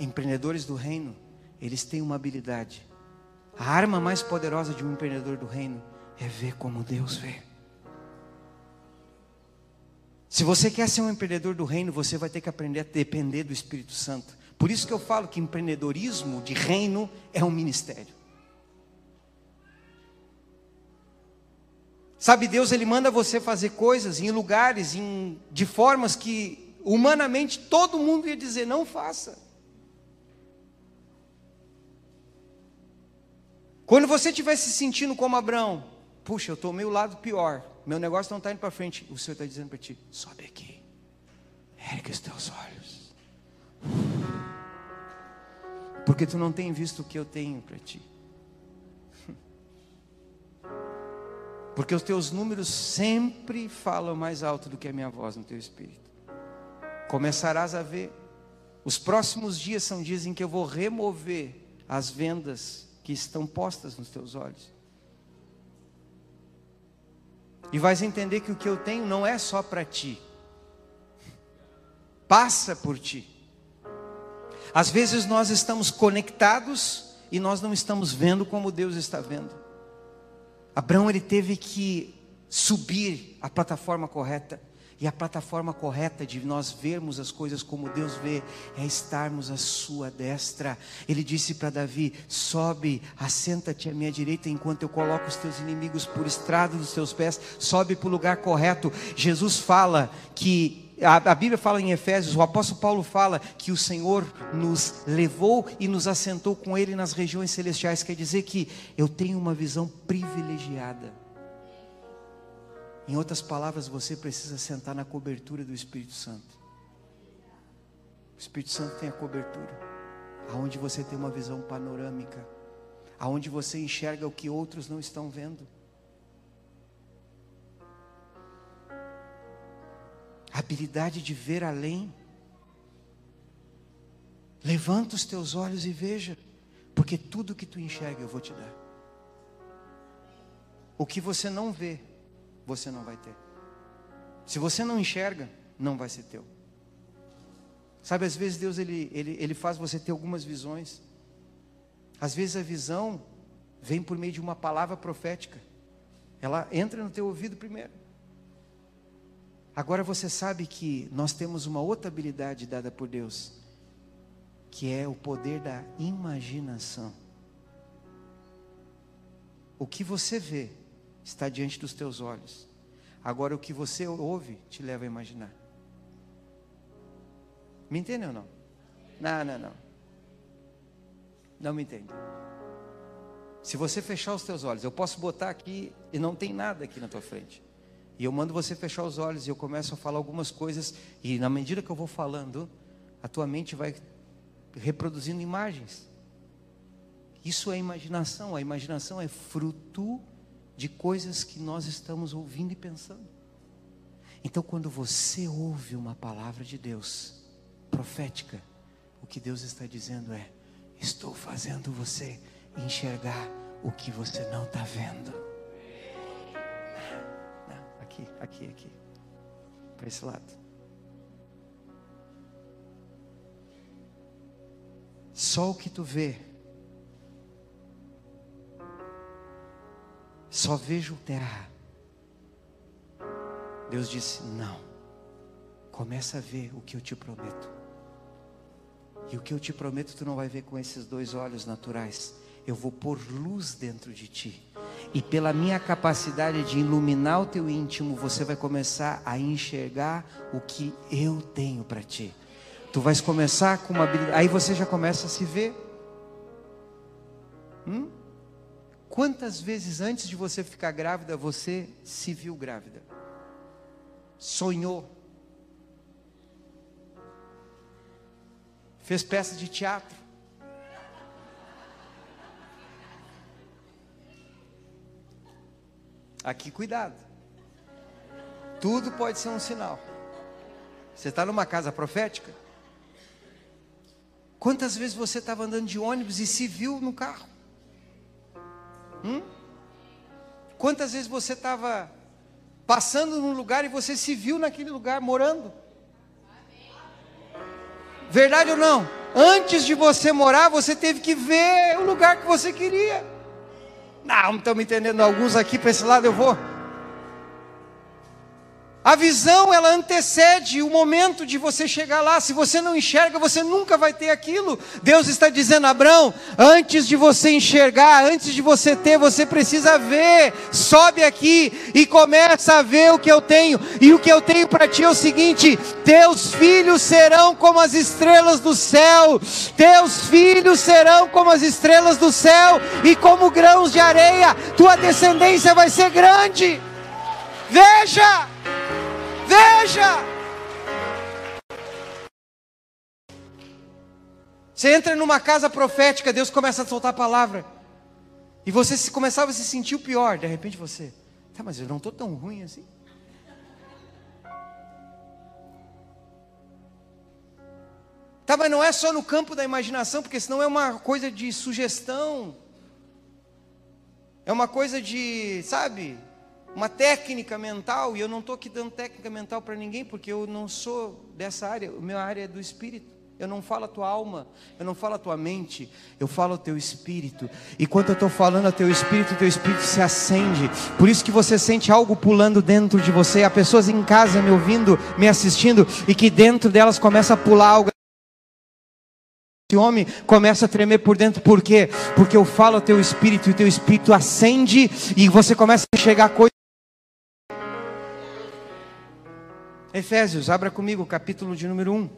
Empreendedores do reino, eles têm uma habilidade. A arma mais poderosa de um empreendedor do reino é ver como Deus vê. Se você quer ser um empreendedor do reino, você vai ter que aprender a depender do Espírito Santo. Por isso que eu falo que empreendedorismo de reino é um ministério. Sabe, Deus ele manda você fazer coisas em lugares, em, de formas que humanamente todo mundo ia dizer não faça. Quando você estiver se sentindo como Abraão, puxa, eu estou meio lado pior, meu negócio não está indo para frente, o Senhor está dizendo para ti: sobe aqui, ergue os teus olhos, porque tu não tem visto o que eu tenho para ti. Porque os teus números sempre falam mais alto do que a minha voz no teu espírito. Começarás a ver. Os próximos dias são dias em que eu vou remover as vendas que estão postas nos teus olhos. E vais entender que o que eu tenho não é só para ti, passa por ti. Às vezes nós estamos conectados e nós não estamos vendo como Deus está vendo. Abraão ele teve que subir a plataforma correta. E a plataforma correta de nós vermos as coisas como Deus vê é estarmos à sua destra. Ele disse para Davi: Sobe, assenta-te à minha direita enquanto eu coloco os teus inimigos por estrado dos teus pés. Sobe para o lugar correto. Jesus fala que a, Bíblia fala em Efésios, o apóstolo Paulo fala que o Senhor nos levou e nos assentou com Ele nas regiões celestiais. Quer dizer que eu tenho uma visão privilegiada em outras palavras, você precisa sentar na cobertura do Espírito Santo. O Espírito Santo tem a cobertura, aonde você tem uma visão panorâmica, aonde você enxerga o que outros não estão vendo. A habilidade de ver além. Levanta os teus olhos e veja, porque tudo que tu enxerga eu vou te dar. O que você não vê, você não vai ter. Se você não enxerga, não vai ser teu. Sabe, às vezes Deus ele, ele, ele faz você ter algumas visões. Às vezes a visão vem por meio de uma palavra profética. Ela entra no teu ouvido primeiro. Agora você sabe que nós temos uma outra habilidade dada por Deus, que é o poder da imaginação. O que você vê está diante dos teus olhos. Agora, o que você ouve te leva a imaginar. Me entende ou não? Não, não, não. Não me entende. Se você fechar os teus olhos, eu posso botar aqui e não tem nada aqui na tua frente. E eu mando você fechar os olhos e eu começo a falar algumas coisas e na medida que eu vou falando, a tua mente vai reproduzindo imagens. Isso é imaginação. A imaginação é fruto de coisas que nós estamos ouvindo e pensando. Então, quando você ouve uma palavra de Deus profética, o que Deus está dizendo é: estou fazendo você enxergar o que você não está vendo. Não, aqui, aqui, aqui, para esse lado. Só o que tu vê só vejo terra. Deus disse: Não, começa a ver o que eu te prometo. E o que eu te prometo, tu não vai ver com esses dois olhos naturais. Eu vou pôr luz dentro de ti. E pela minha capacidade de iluminar o teu íntimo, você vai começar a enxergar o que eu tenho para ti. Tu vais começar com uma habilidade. Aí você já começa a se ver. Hum? Quantas vezes antes de você ficar grávida, você se viu grávida? Sonhou? Fez peça de teatro? Aqui, cuidado. Tudo pode ser um sinal. Você está numa casa profética? Quantas vezes você estava andando de ônibus e se viu no carro? Hum? Quantas vezes você estava passando num lugar e você se viu naquele lugar morando? Verdade ou não? Antes de você morar, você teve que ver o lugar que você queria. Não, não estamos entendendo. Alguns aqui para esse lado eu vou. A visão, ela antecede o momento de você chegar lá. Se você não enxerga, você nunca vai ter aquilo. Deus está dizendo, Abraão, antes de você enxergar, antes de você ter, você precisa ver. Sobe aqui e começa a ver o que eu tenho. E o que eu tenho para ti é o seguinte: teus filhos serão como as estrelas do céu. Teus filhos serão como as estrelas do céu e como grãos de areia. Tua descendência vai ser grande. Veja! Veja! Você entra numa casa profética, Deus começa a soltar a palavra. E você se, começava a se sentir o pior. De repente você, tá, mas eu não estou tão ruim assim. Tá, mas não é só no campo da imaginação, porque senão é uma coisa de sugestão. É uma coisa de, sabe, uma técnica mental, e eu não estou aqui dando técnica mental para ninguém, porque eu não sou dessa área, a minha área é do espírito. Eu não falo a tua alma, eu não falo a tua mente, eu falo o teu espírito. E quando eu estou falando a teu espírito, teu espírito se acende. Por isso que você sente algo pulando dentro de você. Há pessoas em casa me ouvindo, me assistindo, e que dentro delas começa a pular algo. Esse homem começa a tremer por dentro, por quê? Porque eu falo ao teu espírito e o teu espírito acende e você começa a enxergar coisas. Efésios, abra comigo o capítulo de número 1.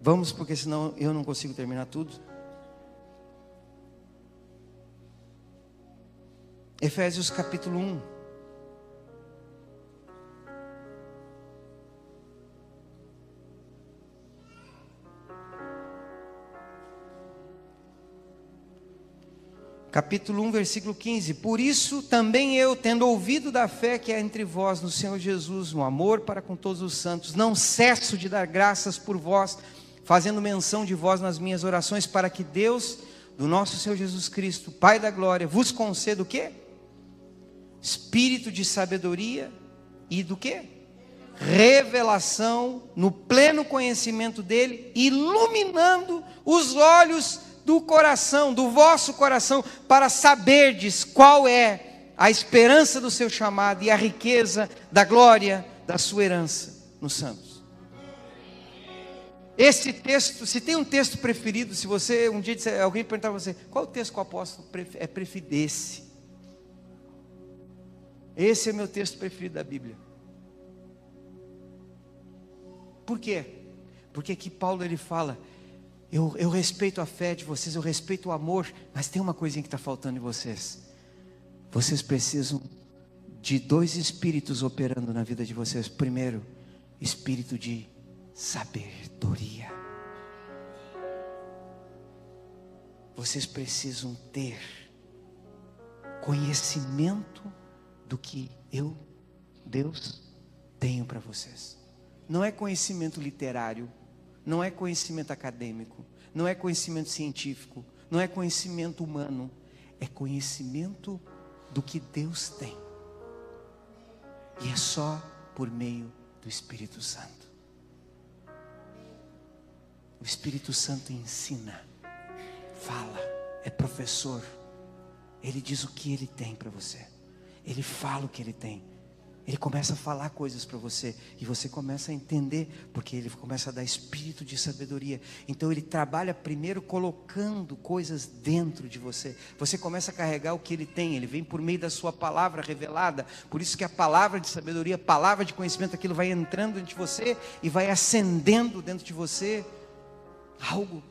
Vamos, porque senão eu não consigo terminar tudo. Efésios capítulo 1. Capítulo 1, versículo 15: Por isso também eu, tendo ouvido da fé que há entre vós no Senhor Jesus, no amor para com todos os santos, não cesso de dar graças por vós, fazendo menção de vós nas minhas orações, para que Deus, do nosso Senhor Jesus Cristo, Pai da glória, vos conceda o quê? Espírito de sabedoria e do quê? Revelação no pleno conhecimento dele, iluminando os olhos do coração, do vosso coração, para saberdes qual é a esperança do seu chamado e a riqueza da glória da sua herança nos santos. Esse texto, se tem um texto preferido, se você um dia disser, alguém perguntar a você, qual o texto que o apóstolo é preferido? Esse é meu texto preferido da Bíblia. Por quê? Porque aqui Paulo ele fala eu, eu respeito a fé de vocês, eu respeito o amor, mas tem uma coisinha que está faltando em vocês. Vocês precisam de dois espíritos operando na vida de vocês. Primeiro, espírito de sabedoria. Vocês precisam ter conhecimento do que eu, Deus, tenho para vocês. Não é conhecimento literário não é conhecimento acadêmico, não é conhecimento científico, não é conhecimento humano, é conhecimento do que Deus tem. E é só por meio do Espírito Santo. O Espírito Santo ensina, fala, é professor. Ele diz o que ele tem para você. Ele fala o que ele tem. Ele começa a falar coisas para você e você começa a entender, porque ele começa a dar espírito de sabedoria. Então ele trabalha primeiro colocando coisas dentro de você. Você começa a carregar o que ele tem, ele vem por meio da sua palavra revelada. Por isso que a palavra de sabedoria, a palavra de conhecimento, aquilo vai entrando dentro de você e vai acendendo dentro de você algo.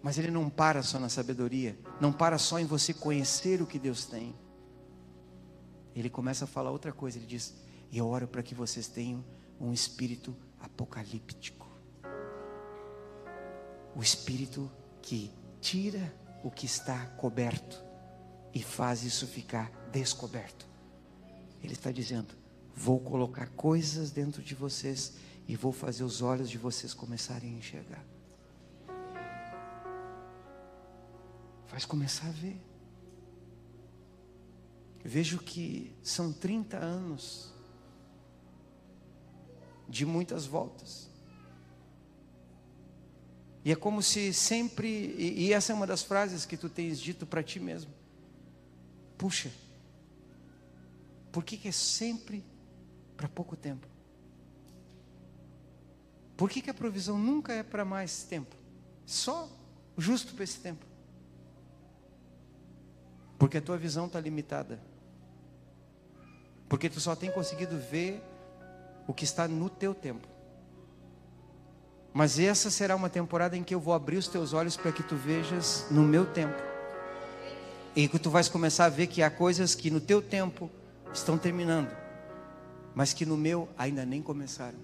Mas ele não para só na sabedoria, não para só em você conhecer o que Deus tem ele começa a falar outra coisa. Ele diz: E eu oro para que vocês tenham um espírito apocalíptico. O espírito que tira o que está coberto e faz isso ficar descoberto. Ele está dizendo: Vou colocar coisas dentro de vocês e vou fazer os olhos de vocês começarem a enxergar. Faz começar a ver. Vejo que são 30 anos de muitas voltas. E é como se sempre, e essa é uma das frases que tu tens dito para ti mesmo. Puxa, por que, que é sempre para pouco tempo? Por que, que a provisão nunca é para mais tempo? Só justo para esse tempo. Porque a tua visão está limitada. Porque tu só tem conseguido ver o que está no teu tempo. Mas essa será uma temporada em que eu vou abrir os teus olhos para que tu vejas no meu tempo. E que tu vais começar a ver que há coisas que no teu tempo estão terminando, mas que no meu ainda nem começaram.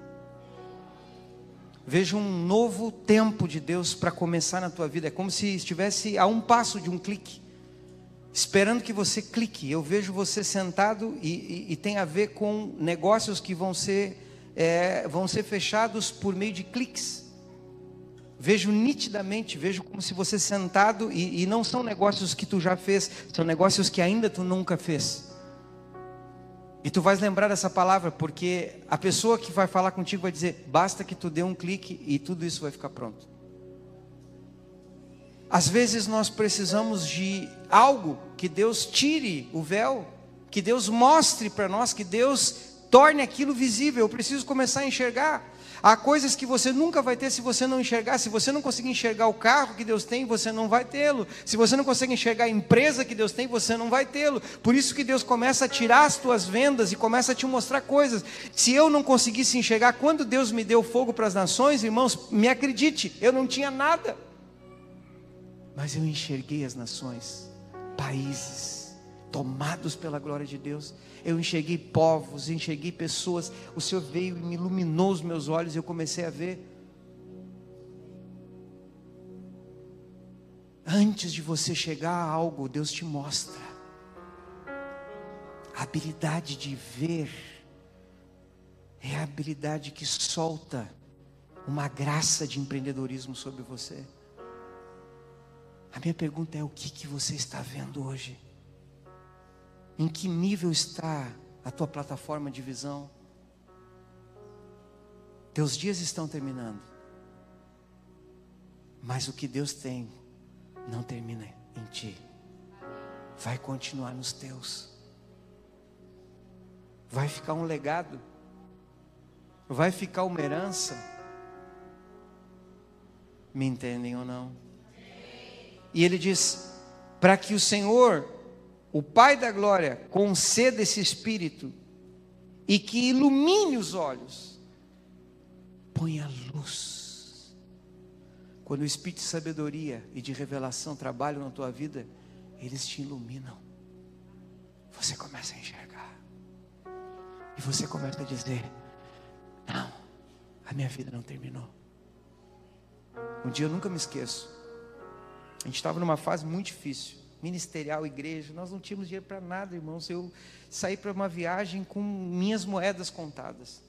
Veja um novo tempo de Deus para começar na tua vida. É como se estivesse a um passo de um clique esperando que você clique. Eu vejo você sentado e, e, e tem a ver com negócios que vão ser, é, vão ser fechados por meio de cliques. Vejo nitidamente, vejo como se você sentado e, e não são negócios que tu já fez, são negócios que ainda tu nunca fez. E tu vais lembrar dessa palavra, porque a pessoa que vai falar contigo vai dizer: basta que tu dê um clique e tudo isso vai ficar pronto. Às vezes nós precisamos de algo que Deus tire o véu, que Deus mostre para nós, que Deus torne aquilo visível. Eu preciso começar a enxergar. Há coisas que você nunca vai ter se você não enxergar. Se você não conseguir enxergar o carro que Deus tem, você não vai tê-lo. Se você não consegue enxergar a empresa que Deus tem, você não vai tê-lo. Por isso que Deus começa a tirar as tuas vendas e começa a te mostrar coisas. Se eu não conseguisse enxergar, quando Deus me deu fogo para as nações, irmãos, me acredite, eu não tinha nada mas eu enxerguei as nações, países tomados pela glória de Deus. Eu enxerguei povos, enxerguei pessoas. O Senhor veio e me iluminou os meus olhos e eu comecei a ver. Antes de você chegar a algo, Deus te mostra. A habilidade de ver é a habilidade que solta uma graça de empreendedorismo sobre você. A minha pergunta é: o que, que você está vendo hoje? Em que nível está a tua plataforma de visão? Teus dias estão terminando, mas o que Deus tem não termina em ti, vai continuar nos teus, vai ficar um legado, vai ficar uma herança. Me entendem ou não? E ele diz: para que o Senhor, o Pai da glória, conceda esse espírito e que ilumine os olhos, ponha luz. Quando o espírito de sabedoria e de revelação trabalham na tua vida, eles te iluminam. Você começa a enxergar. E você começa a dizer: Não, a minha vida não terminou. Um dia eu nunca me esqueço. A gente estava numa fase muito difícil. Ministerial, igreja, nós não tínhamos dinheiro para nada, irmãos. Eu saí para uma viagem com minhas moedas contadas.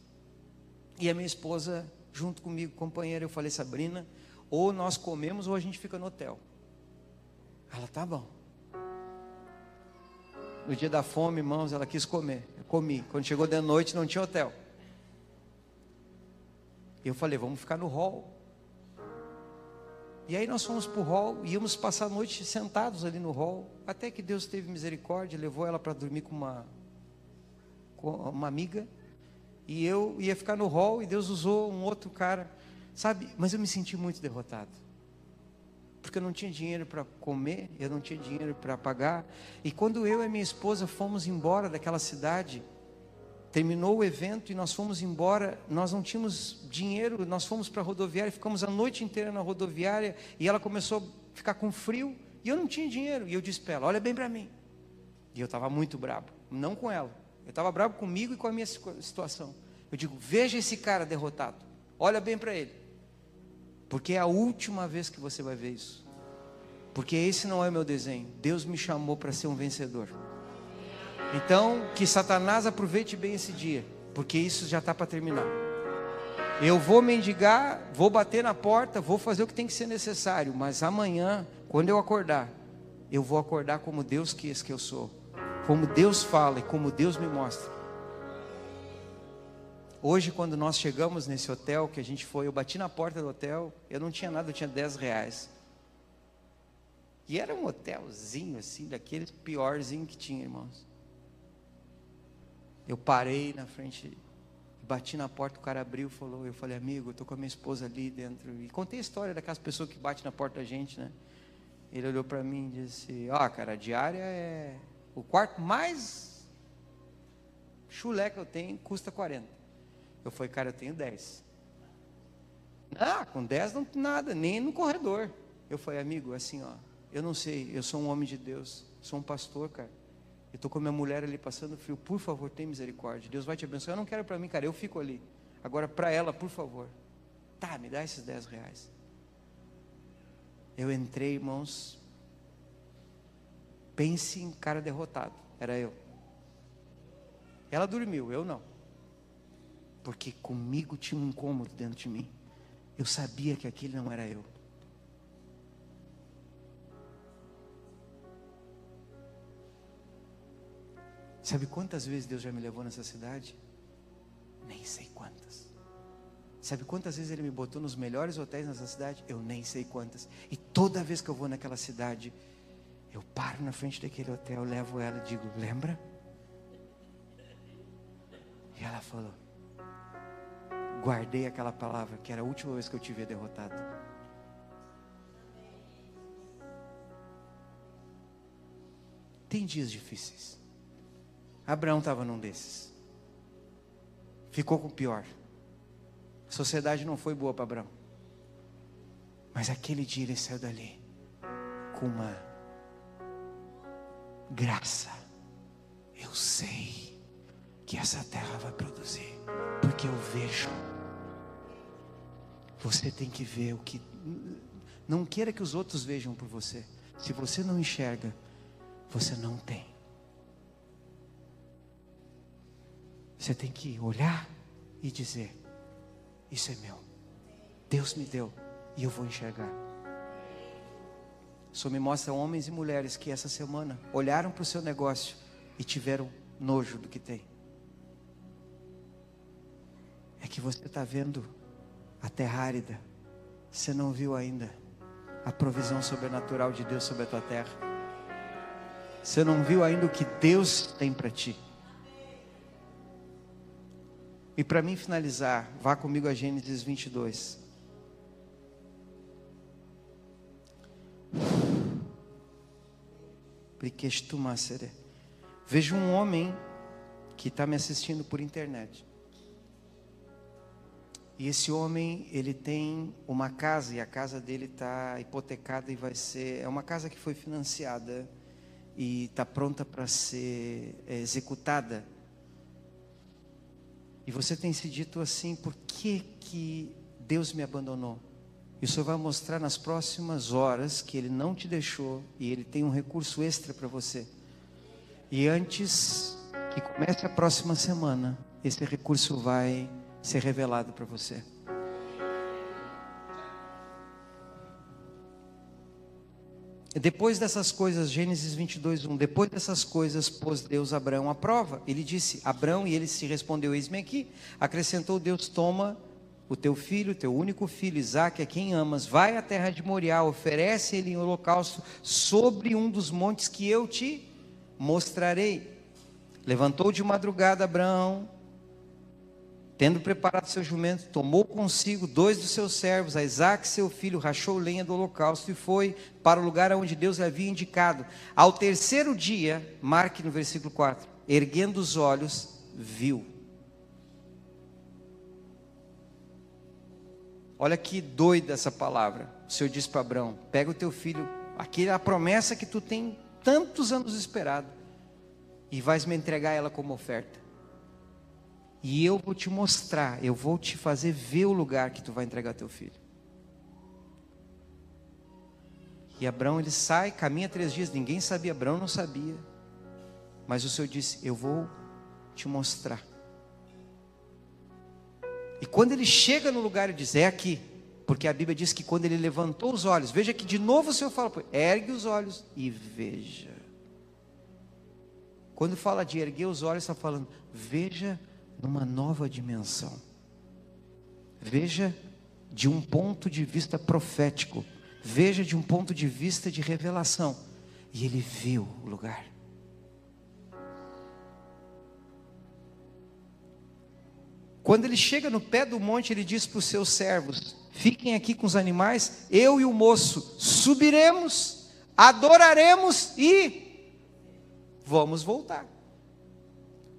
E a minha esposa, junto comigo, companheira, eu falei, Sabrina, ou nós comemos ou a gente fica no hotel. Ela, tá bom. No dia da fome, irmãos, ela quis comer. Eu comi. Quando chegou de noite, não tinha hotel. Eu falei, vamos ficar no hall. E aí nós fomos para o hall, íamos passar a noite sentados ali no hall, até que Deus teve misericórdia, levou ela para dormir com uma uma amiga, e eu ia ficar no hall, e Deus usou um outro cara, sabe? Mas eu me senti muito derrotado. Porque eu não tinha dinheiro para comer, eu não tinha dinheiro para pagar. E quando eu e minha esposa fomos embora daquela cidade, terminou o evento e nós fomos embora, nós não tínhamos dinheiro, nós fomos para a rodoviária, ficamos a noite inteira na rodoviária e ela começou a ficar com frio e eu não tinha dinheiro. E eu disse para ela: Olha bem para mim. E eu estava muito bravo, não com ela, eu estava bravo comigo e com a minha situação. Eu digo: Veja esse cara derrotado, olha bem para ele, porque é a última vez que você vai ver isso. Porque esse não é o meu desenho. Deus me chamou para ser um vencedor. Então, que Satanás aproveite bem esse dia, porque isso já está para terminar. Eu vou mendigar, vou bater na porta, vou fazer o que tem que ser necessário, mas amanhã, quando eu acordar, eu vou acordar como Deus quis que eu sou, como Deus fala e como Deus me mostra. Hoje, quando nós chegamos nesse hotel que a gente foi, eu bati na porta do hotel, eu não tinha nada, eu tinha 10 reais. E era um hotelzinho assim, daqueles piorzinho que tinha, irmãos. Eu parei na frente, bati na porta, o cara abriu, falou, eu falei, amigo, eu tô com a minha esposa ali dentro. E contei a história daquelas pessoas que batem na porta da gente, né? Ele olhou para mim e disse, ó, oh, cara, a diária é o quarto mais chulé que eu tenho, custa 40. Eu falei, cara, eu tenho 10. Ah, com 10 não tem nada, nem no corredor. Eu falei, amigo, assim, ó, eu não sei, eu sou um homem de Deus, sou um pastor, cara. Eu estou com minha mulher ali passando frio. Por favor, tem misericórdia. Deus vai te abençoar. Eu não quero para mim, cara. Eu fico ali. Agora, para ela, por favor. Tá, me dá esses 10 reais. Eu entrei, irmãos. Pense em cara derrotado. Era eu. Ela dormiu, eu não. Porque comigo tinha um incômodo dentro de mim. Eu sabia que aquele não era eu. Sabe quantas vezes Deus já me levou nessa cidade? Nem sei quantas. Sabe quantas vezes Ele me botou nos melhores hotéis nessa cidade? Eu nem sei quantas. E toda vez que eu vou naquela cidade, eu paro na frente daquele hotel, levo ela e digo: Lembra? E ela falou: Guardei aquela palavra que era a última vez que eu te via derrotado. Tem dias difíceis. Abraão estava num desses. Ficou com o pior. A sociedade não foi boa para Abraão. Mas aquele dia ele saiu dali com uma graça. Eu sei que essa terra vai produzir, porque eu vejo. Você tem que ver o que. Não queira que os outros vejam por você. Se você não enxerga, você não tem. Você tem que olhar e dizer: Isso é meu. Deus me deu e eu vou enxergar. Só me mostra homens e mulheres que essa semana olharam para o seu negócio e tiveram nojo do que tem. É que você está vendo a terra árida, você não viu ainda a provisão sobrenatural de Deus sobre a tua terra. Você não viu ainda o que Deus tem para ti. E para mim finalizar, vá comigo a Gênesis 22. Vejo um homem que está me assistindo por internet. E esse homem, ele tem uma casa e a casa dele está hipotecada e vai ser. É uma casa que foi financiada e está pronta para ser é, executada e você tem se dito assim: por que, que Deus me abandonou? E o Senhor vai mostrar nas próximas horas que Ele não te deixou e Ele tem um recurso extra para você. E antes que comece a próxima semana, esse recurso vai ser revelado para você. Depois dessas coisas, Gênesis 22, 1. Depois dessas coisas, pôs Deus Abraão à prova. Ele disse: Abraão, e ele se respondeu: Eis-me aqui. Acrescentou Deus: Toma o teu filho, teu único filho, Isaque, a quem amas, vai à terra de Moriá, oferece ele em holocausto sobre um dos montes que eu te mostrarei. Levantou de madrugada Abraão, tendo preparado seu jumento, tomou consigo dois dos seus servos, a Isaac seu filho, rachou lenha do holocausto e foi para o lugar onde Deus lhe havia indicado. Ao terceiro dia, marque no versículo 4, erguendo os olhos, viu. Olha que doida essa palavra. O Senhor disse para Abraão: pega o teu filho, aquela promessa que tu tem tantos anos esperado, e vais me entregar ela como oferta. E eu vou te mostrar, eu vou te fazer ver o lugar que tu vai entregar teu filho. E Abraão ele sai, caminha três dias, ninguém sabia, Abraão não sabia. Mas o Senhor disse: Eu vou te mostrar. E quando ele chega no lugar, ele diz: É aqui. Porque a Bíblia diz que quando ele levantou os olhos, veja que de novo o Senhor fala: ergue os olhos e veja. Quando fala de erguer os olhos, está falando: veja numa nova dimensão. Veja de um ponto de vista profético. Veja de um ponto de vista de revelação. E ele viu o lugar. Quando ele chega no pé do monte, ele diz para os seus servos: Fiquem aqui com os animais, eu e o moço subiremos, adoraremos e vamos voltar.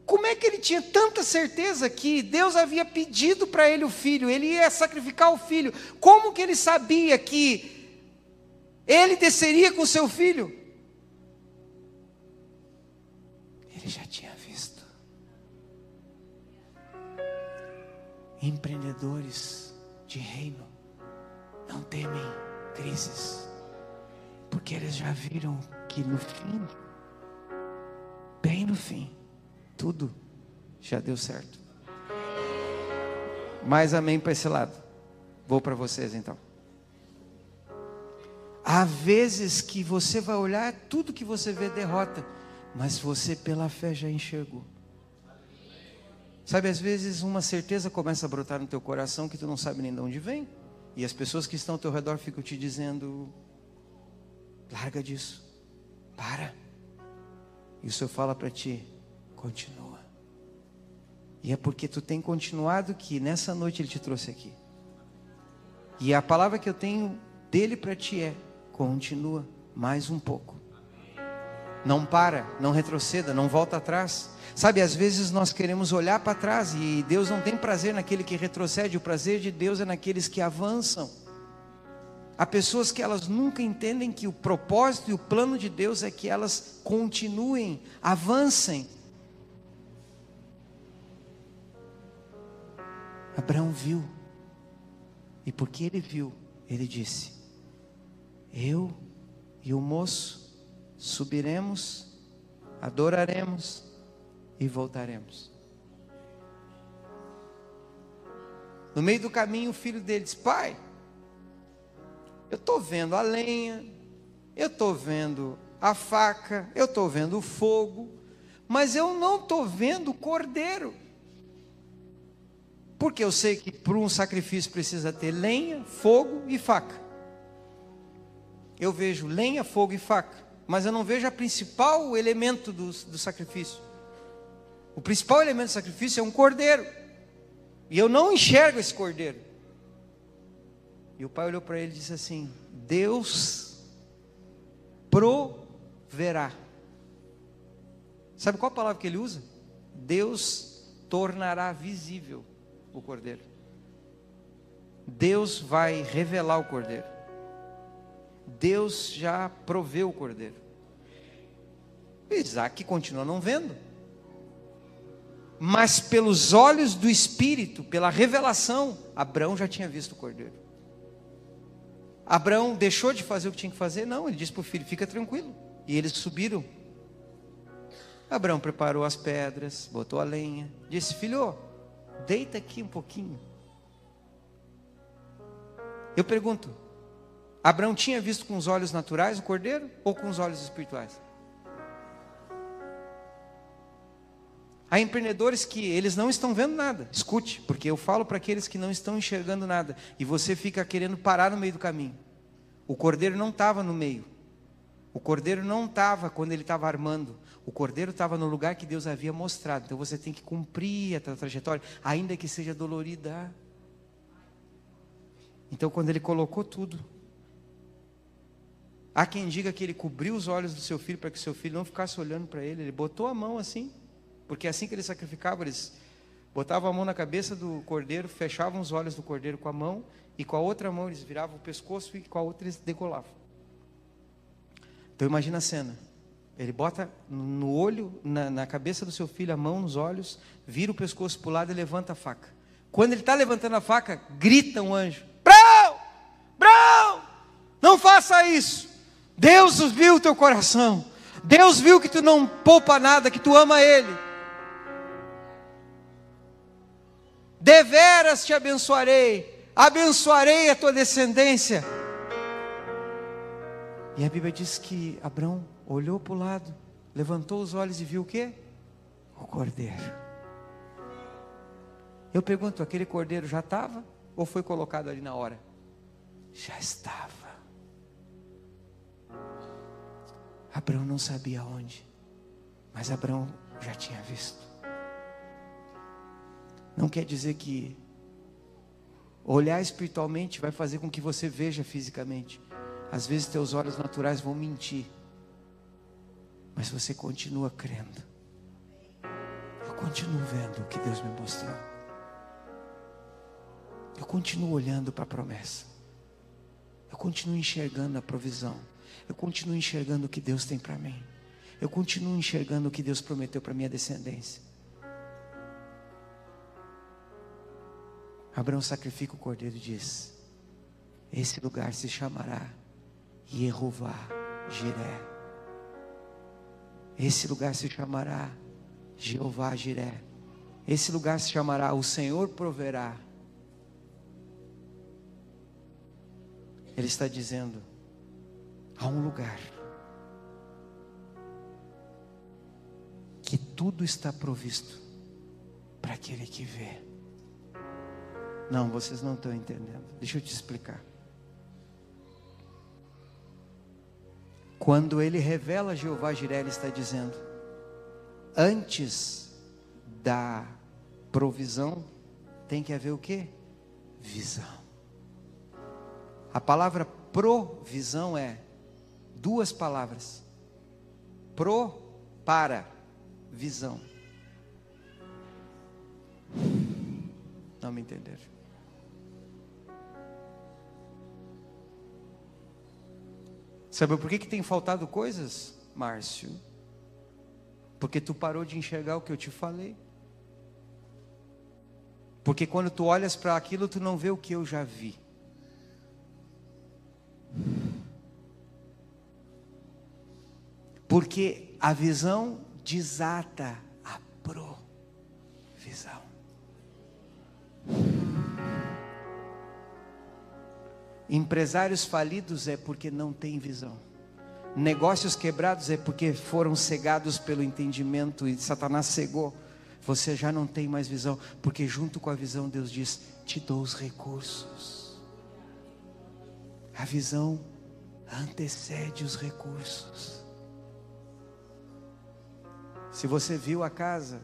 Como é que ele tinha tanta certeza que Deus havia pedido para ele o filho, ele ia sacrificar o filho? Como que ele sabia que ele desceria com seu filho? Ele já tinha visto. Empreendedores de reino não temem crises, porque eles já viram que no fim, bem no fim, tudo já deu certo. Mais amém para esse lado. Vou para vocês então. Há vezes que você vai olhar, tudo que você vê derrota, mas você pela fé já enxergou. Sabe, às vezes uma certeza começa a brotar no teu coração que tu não sabe nem de onde vem. E as pessoas que estão ao teu redor ficam te dizendo: larga disso, para. E o Senhor fala para ti: Continua. E é porque tu tem continuado que nessa noite ele te trouxe aqui. E a palavra que eu tenho dele para ti é: continua mais um pouco. Não para, não retroceda, não volta atrás. Sabe, às vezes nós queremos olhar para trás e Deus não tem prazer naquele que retrocede, o prazer de Deus é naqueles que avançam. Há pessoas que elas nunca entendem que o propósito e o plano de Deus é que elas continuem, avancem. Abraão viu. E porque ele viu, ele disse: Eu e o moço subiremos, adoraremos e voltaremos. No meio do caminho, o filho dele disse: Pai, eu estou vendo a lenha, eu estou vendo a faca, eu estou vendo o fogo, mas eu não estou vendo o cordeiro. Porque eu sei que para um sacrifício precisa ter lenha, fogo e faca. Eu vejo lenha, fogo e faca, mas eu não vejo a principal elemento do, do sacrifício. O principal elemento do sacrifício é um cordeiro. E eu não enxergo esse cordeiro. E o pai olhou para ele e disse assim: Deus proverá. Sabe qual a palavra que ele usa? Deus tornará visível o cordeiro. Deus vai revelar o cordeiro. Deus já proveu o cordeiro. Isaac continua não vendo. Mas pelos olhos do Espírito, pela revelação, Abraão já tinha visto o cordeiro. Abraão deixou de fazer o que tinha que fazer? Não, ele disse para o filho: fica tranquilo. E eles subiram. Abraão preparou as pedras, botou a lenha, disse: filho, deita aqui um pouquinho. Eu pergunto: Abraão tinha visto com os olhos naturais o cordeiro ou com os olhos espirituais? Há empreendedores que eles não estão vendo nada. Escute, porque eu falo para aqueles que não estão enxergando nada e você fica querendo parar no meio do caminho. O cordeiro não estava no meio. O cordeiro não estava quando ele estava armando. O cordeiro estava no lugar que Deus havia mostrado. Então você tem que cumprir a trajetória, ainda que seja dolorida. Então quando ele colocou tudo, há quem diga que ele cobriu os olhos do seu filho para que seu filho não ficasse olhando para ele. Ele botou a mão assim, porque assim que ele sacrificava, eles botavam a mão na cabeça do cordeiro, fechavam os olhos do cordeiro com a mão e com a outra mão eles viravam o pescoço e com a outra eles degolavam. Então imagina a cena. Ele bota no olho, na, na, cabeça do seu filho, a mão nos olhos, vira o pescoço para o lado e levanta a faca. Quando ele está levantando a faca, grita um anjo: Brão! Brão! Não faça isso! Deus viu o teu coração. Deus viu que tu não poupa nada, que tu ama Ele. Deveras te abençoarei, abençoarei a tua descendência. E a Bíblia diz que Abraão olhou para o lado, levantou os olhos e viu o quê? O cordeiro. Eu pergunto, aquele cordeiro já estava ou foi colocado ali na hora? Já estava. Abraão não sabia onde, mas Abraão já tinha visto. Não quer dizer que olhar espiritualmente vai fazer com que você veja fisicamente. Às vezes teus olhos naturais vão mentir mas você continua crendo. Eu continuo vendo o que Deus me mostrou. Eu continuo olhando para a promessa. Eu continuo enxergando a provisão. Eu continuo enxergando o que Deus tem para mim. Eu continuo enxergando o que Deus prometeu para minha descendência. Abraão sacrifica o cordeiro e diz: Esse lugar se chamará Jeová Jireh. Esse lugar se chamará Jeová Jiré. Esse lugar se chamará O Senhor proverá. Ele está dizendo: há um lugar que tudo está provisto para aquele que vê. Não, vocês não estão entendendo. Deixa eu te explicar. Quando ele revela Jeová Jiré, ele está dizendo: antes da provisão, tem que haver o que? Visão. A palavra provisão é duas palavras: pro, para, visão. Não me entenderam. Sabe por que, que tem faltado coisas, Márcio? Porque tu parou de enxergar o que eu te falei. Porque quando tu olhas para aquilo, tu não vê o que eu já vi. Porque a visão desata a provisão. Empresários falidos é porque não têm visão. Negócios quebrados é porque foram cegados pelo entendimento e Satanás cegou. Você já não tem mais visão, porque junto com a visão Deus diz: Te dou os recursos. A visão antecede os recursos. Se você viu a casa,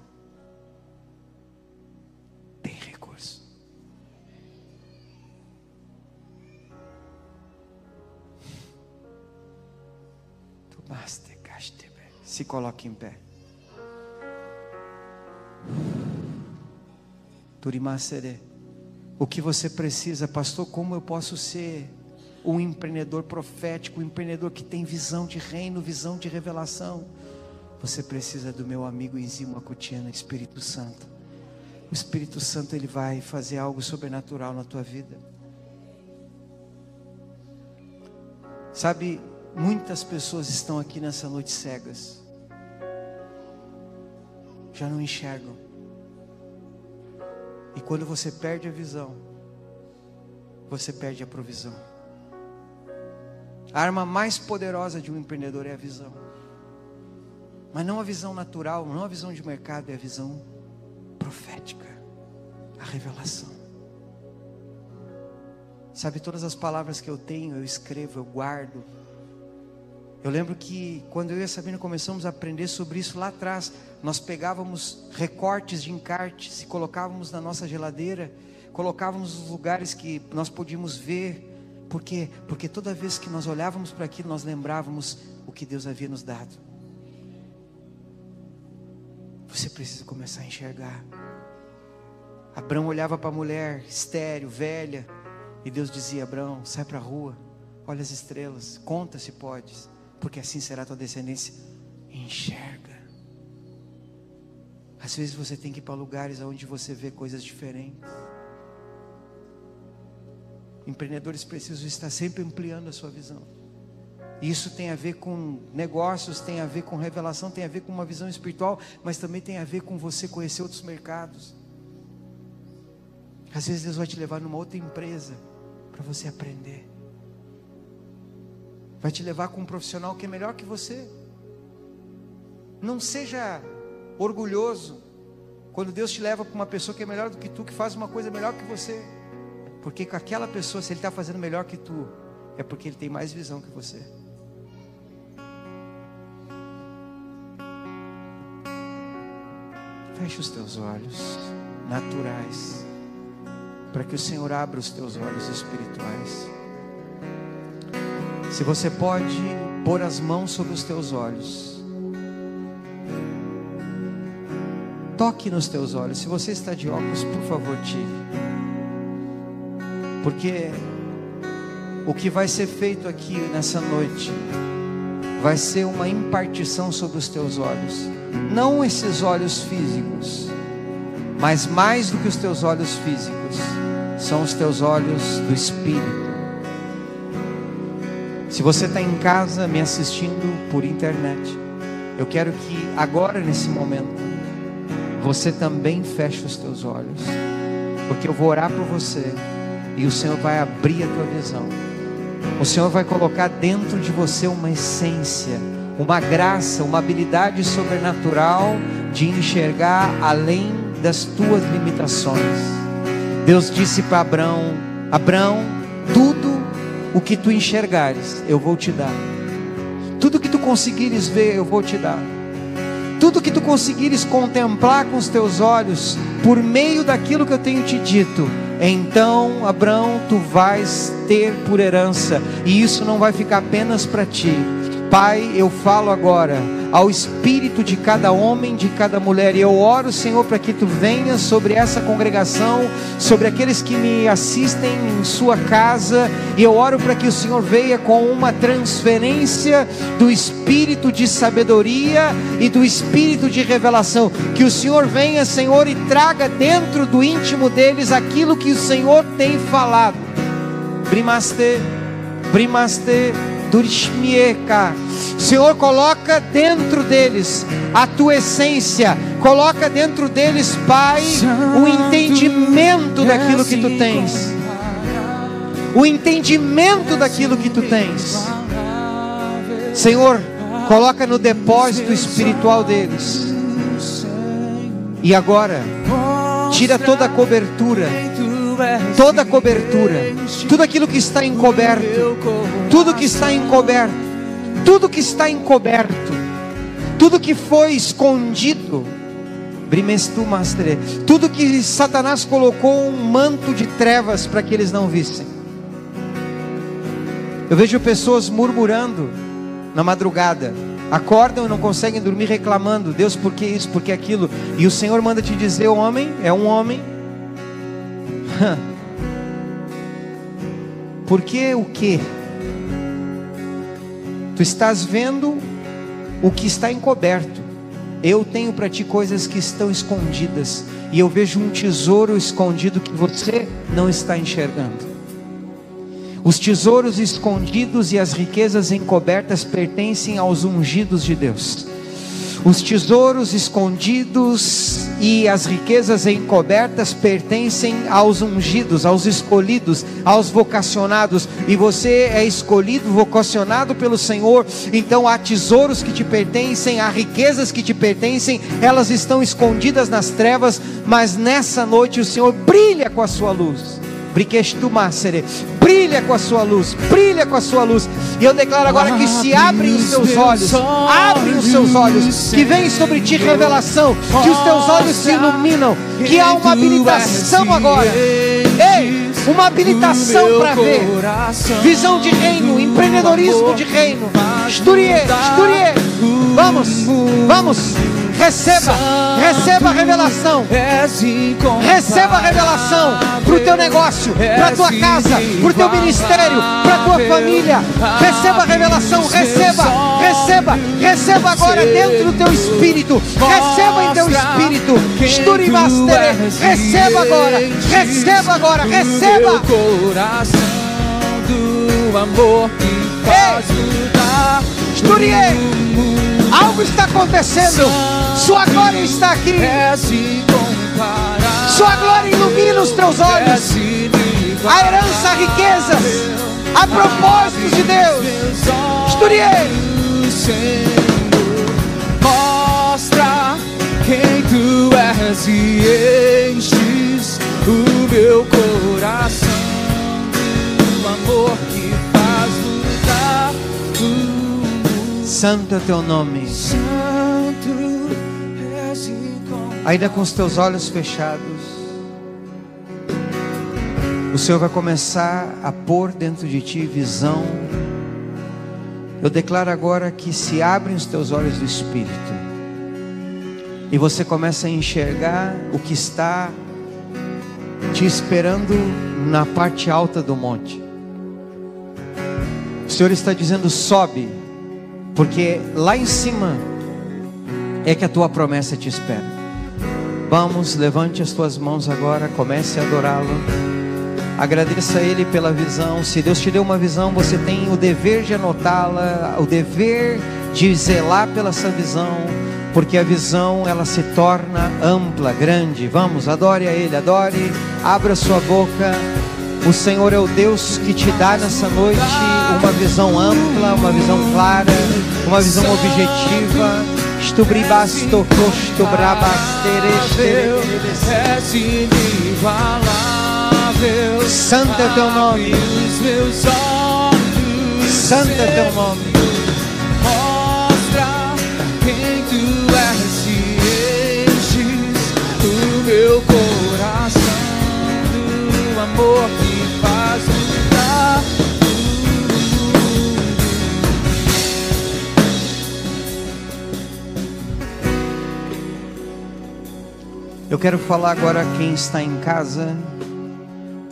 Se coloque em pé. Turimacere. O que você precisa, pastor? Como eu posso ser um empreendedor profético, um empreendedor que tem visão de reino, visão de revelação? Você precisa do meu amigo Enzima Cutiana, Espírito Santo. O Espírito Santo ele vai fazer algo sobrenatural na tua vida. Sabe, muitas pessoas estão aqui nessa noite cegas já não enxergam. E quando você perde a visão, você perde a provisão. A arma mais poderosa de um empreendedor é a visão. Mas não a visão natural, não a visão de mercado, é a visão profética, a revelação. Sabe, todas as palavras que eu tenho, eu escrevo, eu guardo. Eu lembro que quando eu e a Sabina começamos a aprender sobre isso lá atrás, nós pegávamos recortes de encartes e colocávamos na nossa geladeira, colocávamos nos lugares que nós podíamos ver. Por quê? Porque toda vez que nós olhávamos para aquilo, nós lembrávamos o que Deus havia nos dado. Você precisa começar a enxergar. Abraão olhava para a mulher, estéreo, velha, e Deus dizia: Abraão, sai para a rua, olha as estrelas, conta se podes porque assim será a tua descendência. Enxerga. Às vezes você tem que ir para lugares onde você vê coisas diferentes. Empreendedores precisam estar sempre ampliando a sua visão. Isso tem a ver com negócios, tem a ver com revelação, tem a ver com uma visão espiritual, mas também tem a ver com você conhecer outros mercados. Às vezes Deus vai te levar numa outra empresa para você aprender vai te levar com um profissional que é melhor que você. Não seja orgulhoso quando Deus te leva para uma pessoa que é melhor do que tu, que faz uma coisa melhor que você. Porque com aquela pessoa, se ele está fazendo melhor que tu, é porque ele tem mais visão que você. Feche os teus olhos naturais, para que o Senhor abra os teus olhos espirituais. Se você pode pôr as mãos sobre os teus olhos. Toque nos teus olhos. Se você está de óculos, por favor, tire. Porque o que vai ser feito aqui nessa noite vai ser uma impartição sobre os teus olhos. Não esses olhos físicos, mas mais do que os teus olhos físicos, são os teus olhos do espírito se você está em casa me assistindo por internet, eu quero que agora, nesse momento, você também feche os teus olhos, porque eu vou orar por você e o Senhor vai abrir a tua visão. O Senhor vai colocar dentro de você uma essência, uma graça, uma habilidade sobrenatural de enxergar além das tuas limitações. Deus disse para Abraão: Abraão, o que tu enxergares, eu vou te dar. Tudo que tu conseguires ver, eu vou te dar. Tudo que tu conseguires contemplar com os teus olhos, por meio daquilo que eu tenho te dito, então, Abraão, tu vais ter por herança, e isso não vai ficar apenas para ti. Pai, eu falo agora ao espírito de cada homem, de cada mulher. E eu oro, Senhor, para que tu venhas sobre essa congregação, sobre aqueles que me assistem em sua casa. E eu oro para que o Senhor venha com uma transferência do espírito de sabedoria e do espírito de revelação. Que o Senhor venha, Senhor, e traga dentro do íntimo deles aquilo que o Senhor tem falado. Primaste, primaste Durishmieka. Senhor, coloca dentro deles a tua essência, coloca dentro deles, Pai, o entendimento daquilo que tu tens. O entendimento daquilo que tu tens. Senhor, coloca no depósito espiritual deles. E agora, tira toda a cobertura toda cobertura, tudo aquilo que está encoberto, tudo que está encoberto, tudo que está encoberto, tudo que foi escondido, tudo que Satanás colocou um manto de trevas para que eles não vissem. Eu vejo pessoas murmurando na madrugada, acordam e não conseguem dormir reclamando, Deus, por que isso, por que aquilo? E o Senhor manda te dizer, homem, é um homem Porque o que? Tu estás vendo o que está encoberto. Eu tenho para ti coisas que estão escondidas. E eu vejo um tesouro escondido que você não está enxergando. Os tesouros escondidos e as riquezas encobertas pertencem aos ungidos de Deus. Os tesouros escondidos e as riquezas encobertas pertencem aos ungidos, aos escolhidos, aos vocacionados. E você é escolhido, vocacionado pelo Senhor. Então há tesouros que te pertencem, há riquezas que te pertencem, elas estão escondidas nas trevas, mas nessa noite o Senhor brilha com a sua luz. Brilha com a sua luz, brilha com a sua luz E eu declaro agora que se abrem os teus olhos, abrem os seus olhos, que vem sobre ti revelação, que os teus olhos se iluminam, que há uma habilitação agora. Ei, uma habilitação para ver. Visão de reino, empreendedorismo de reino. Esturie, esturie. Vamos, vamos. Receba, receba a revelação. Receba a revelação para o teu negócio, para a tua casa, para o teu ministério, para a tua família. Receba a revelação, receba, receba, receba agora dentro do teu espírito. Receba em teu espírito. Esturi Master, receba agora, receba agora, receba. coração do amor que faz mudar. Esturie. Algo está acontecendo. Sua glória está aqui. Sua glória ilumina os teus olhos. A herança, a riqueza, a propósitos de Deus. Estudie. Mostra quem tu és e enches o meu coração Santo é teu nome. Ainda com os teus olhos fechados, o Senhor vai começar a pôr dentro de ti visão. Eu declaro agora que se abrem os teus olhos do Espírito e você começa a enxergar o que está te esperando na parte alta do monte. O Senhor está dizendo: sobe porque lá em cima é que a tua promessa te espera. Vamos, levante as tuas mãos agora, comece a adorá-lo. Agradeça a Ele pela visão. Se Deus te deu uma visão, você tem o dever de anotá-la, o dever de zelar pela essa visão, porque a visão ela se torna ampla, grande. Vamos, adore a Ele, adore, abra sua boca. O Senhor é o Deus que te dá nessa noite uma visão ampla, uma visão clara, uma visão objetiva. Estubribasto, costo, brabastere, Santo é teu nome. Santo é teu nome. Mostra quem tu és e enches o meu coração do amor. Eu quero falar agora a quem está em casa.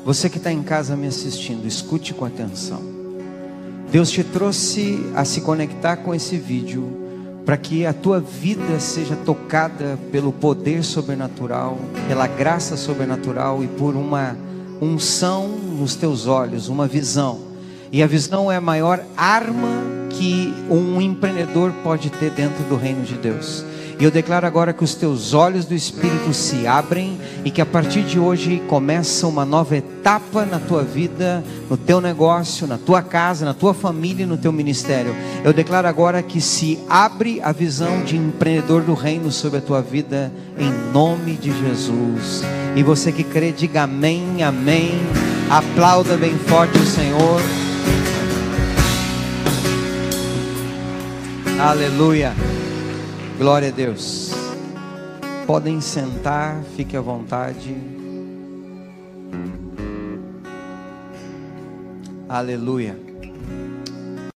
Você que está em casa me assistindo, escute com atenção. Deus te trouxe a se conectar com esse vídeo para que a tua vida seja tocada pelo poder sobrenatural, pela graça sobrenatural e por uma unção nos teus olhos, uma visão. E a visão é a maior arma que um empreendedor pode ter dentro do reino de Deus. E eu declaro agora que os teus olhos do Espírito se abrem e que a partir de hoje começa uma nova etapa na tua vida, no teu negócio, na tua casa, na tua família e no teu ministério. Eu declaro agora que se abre a visão de empreendedor do reino sobre a tua vida, em nome de Jesus. E você que crê, diga amém, amém. Aplauda bem forte o Senhor. Aleluia. Glória a Deus. Podem sentar, fique à vontade. Aleluia.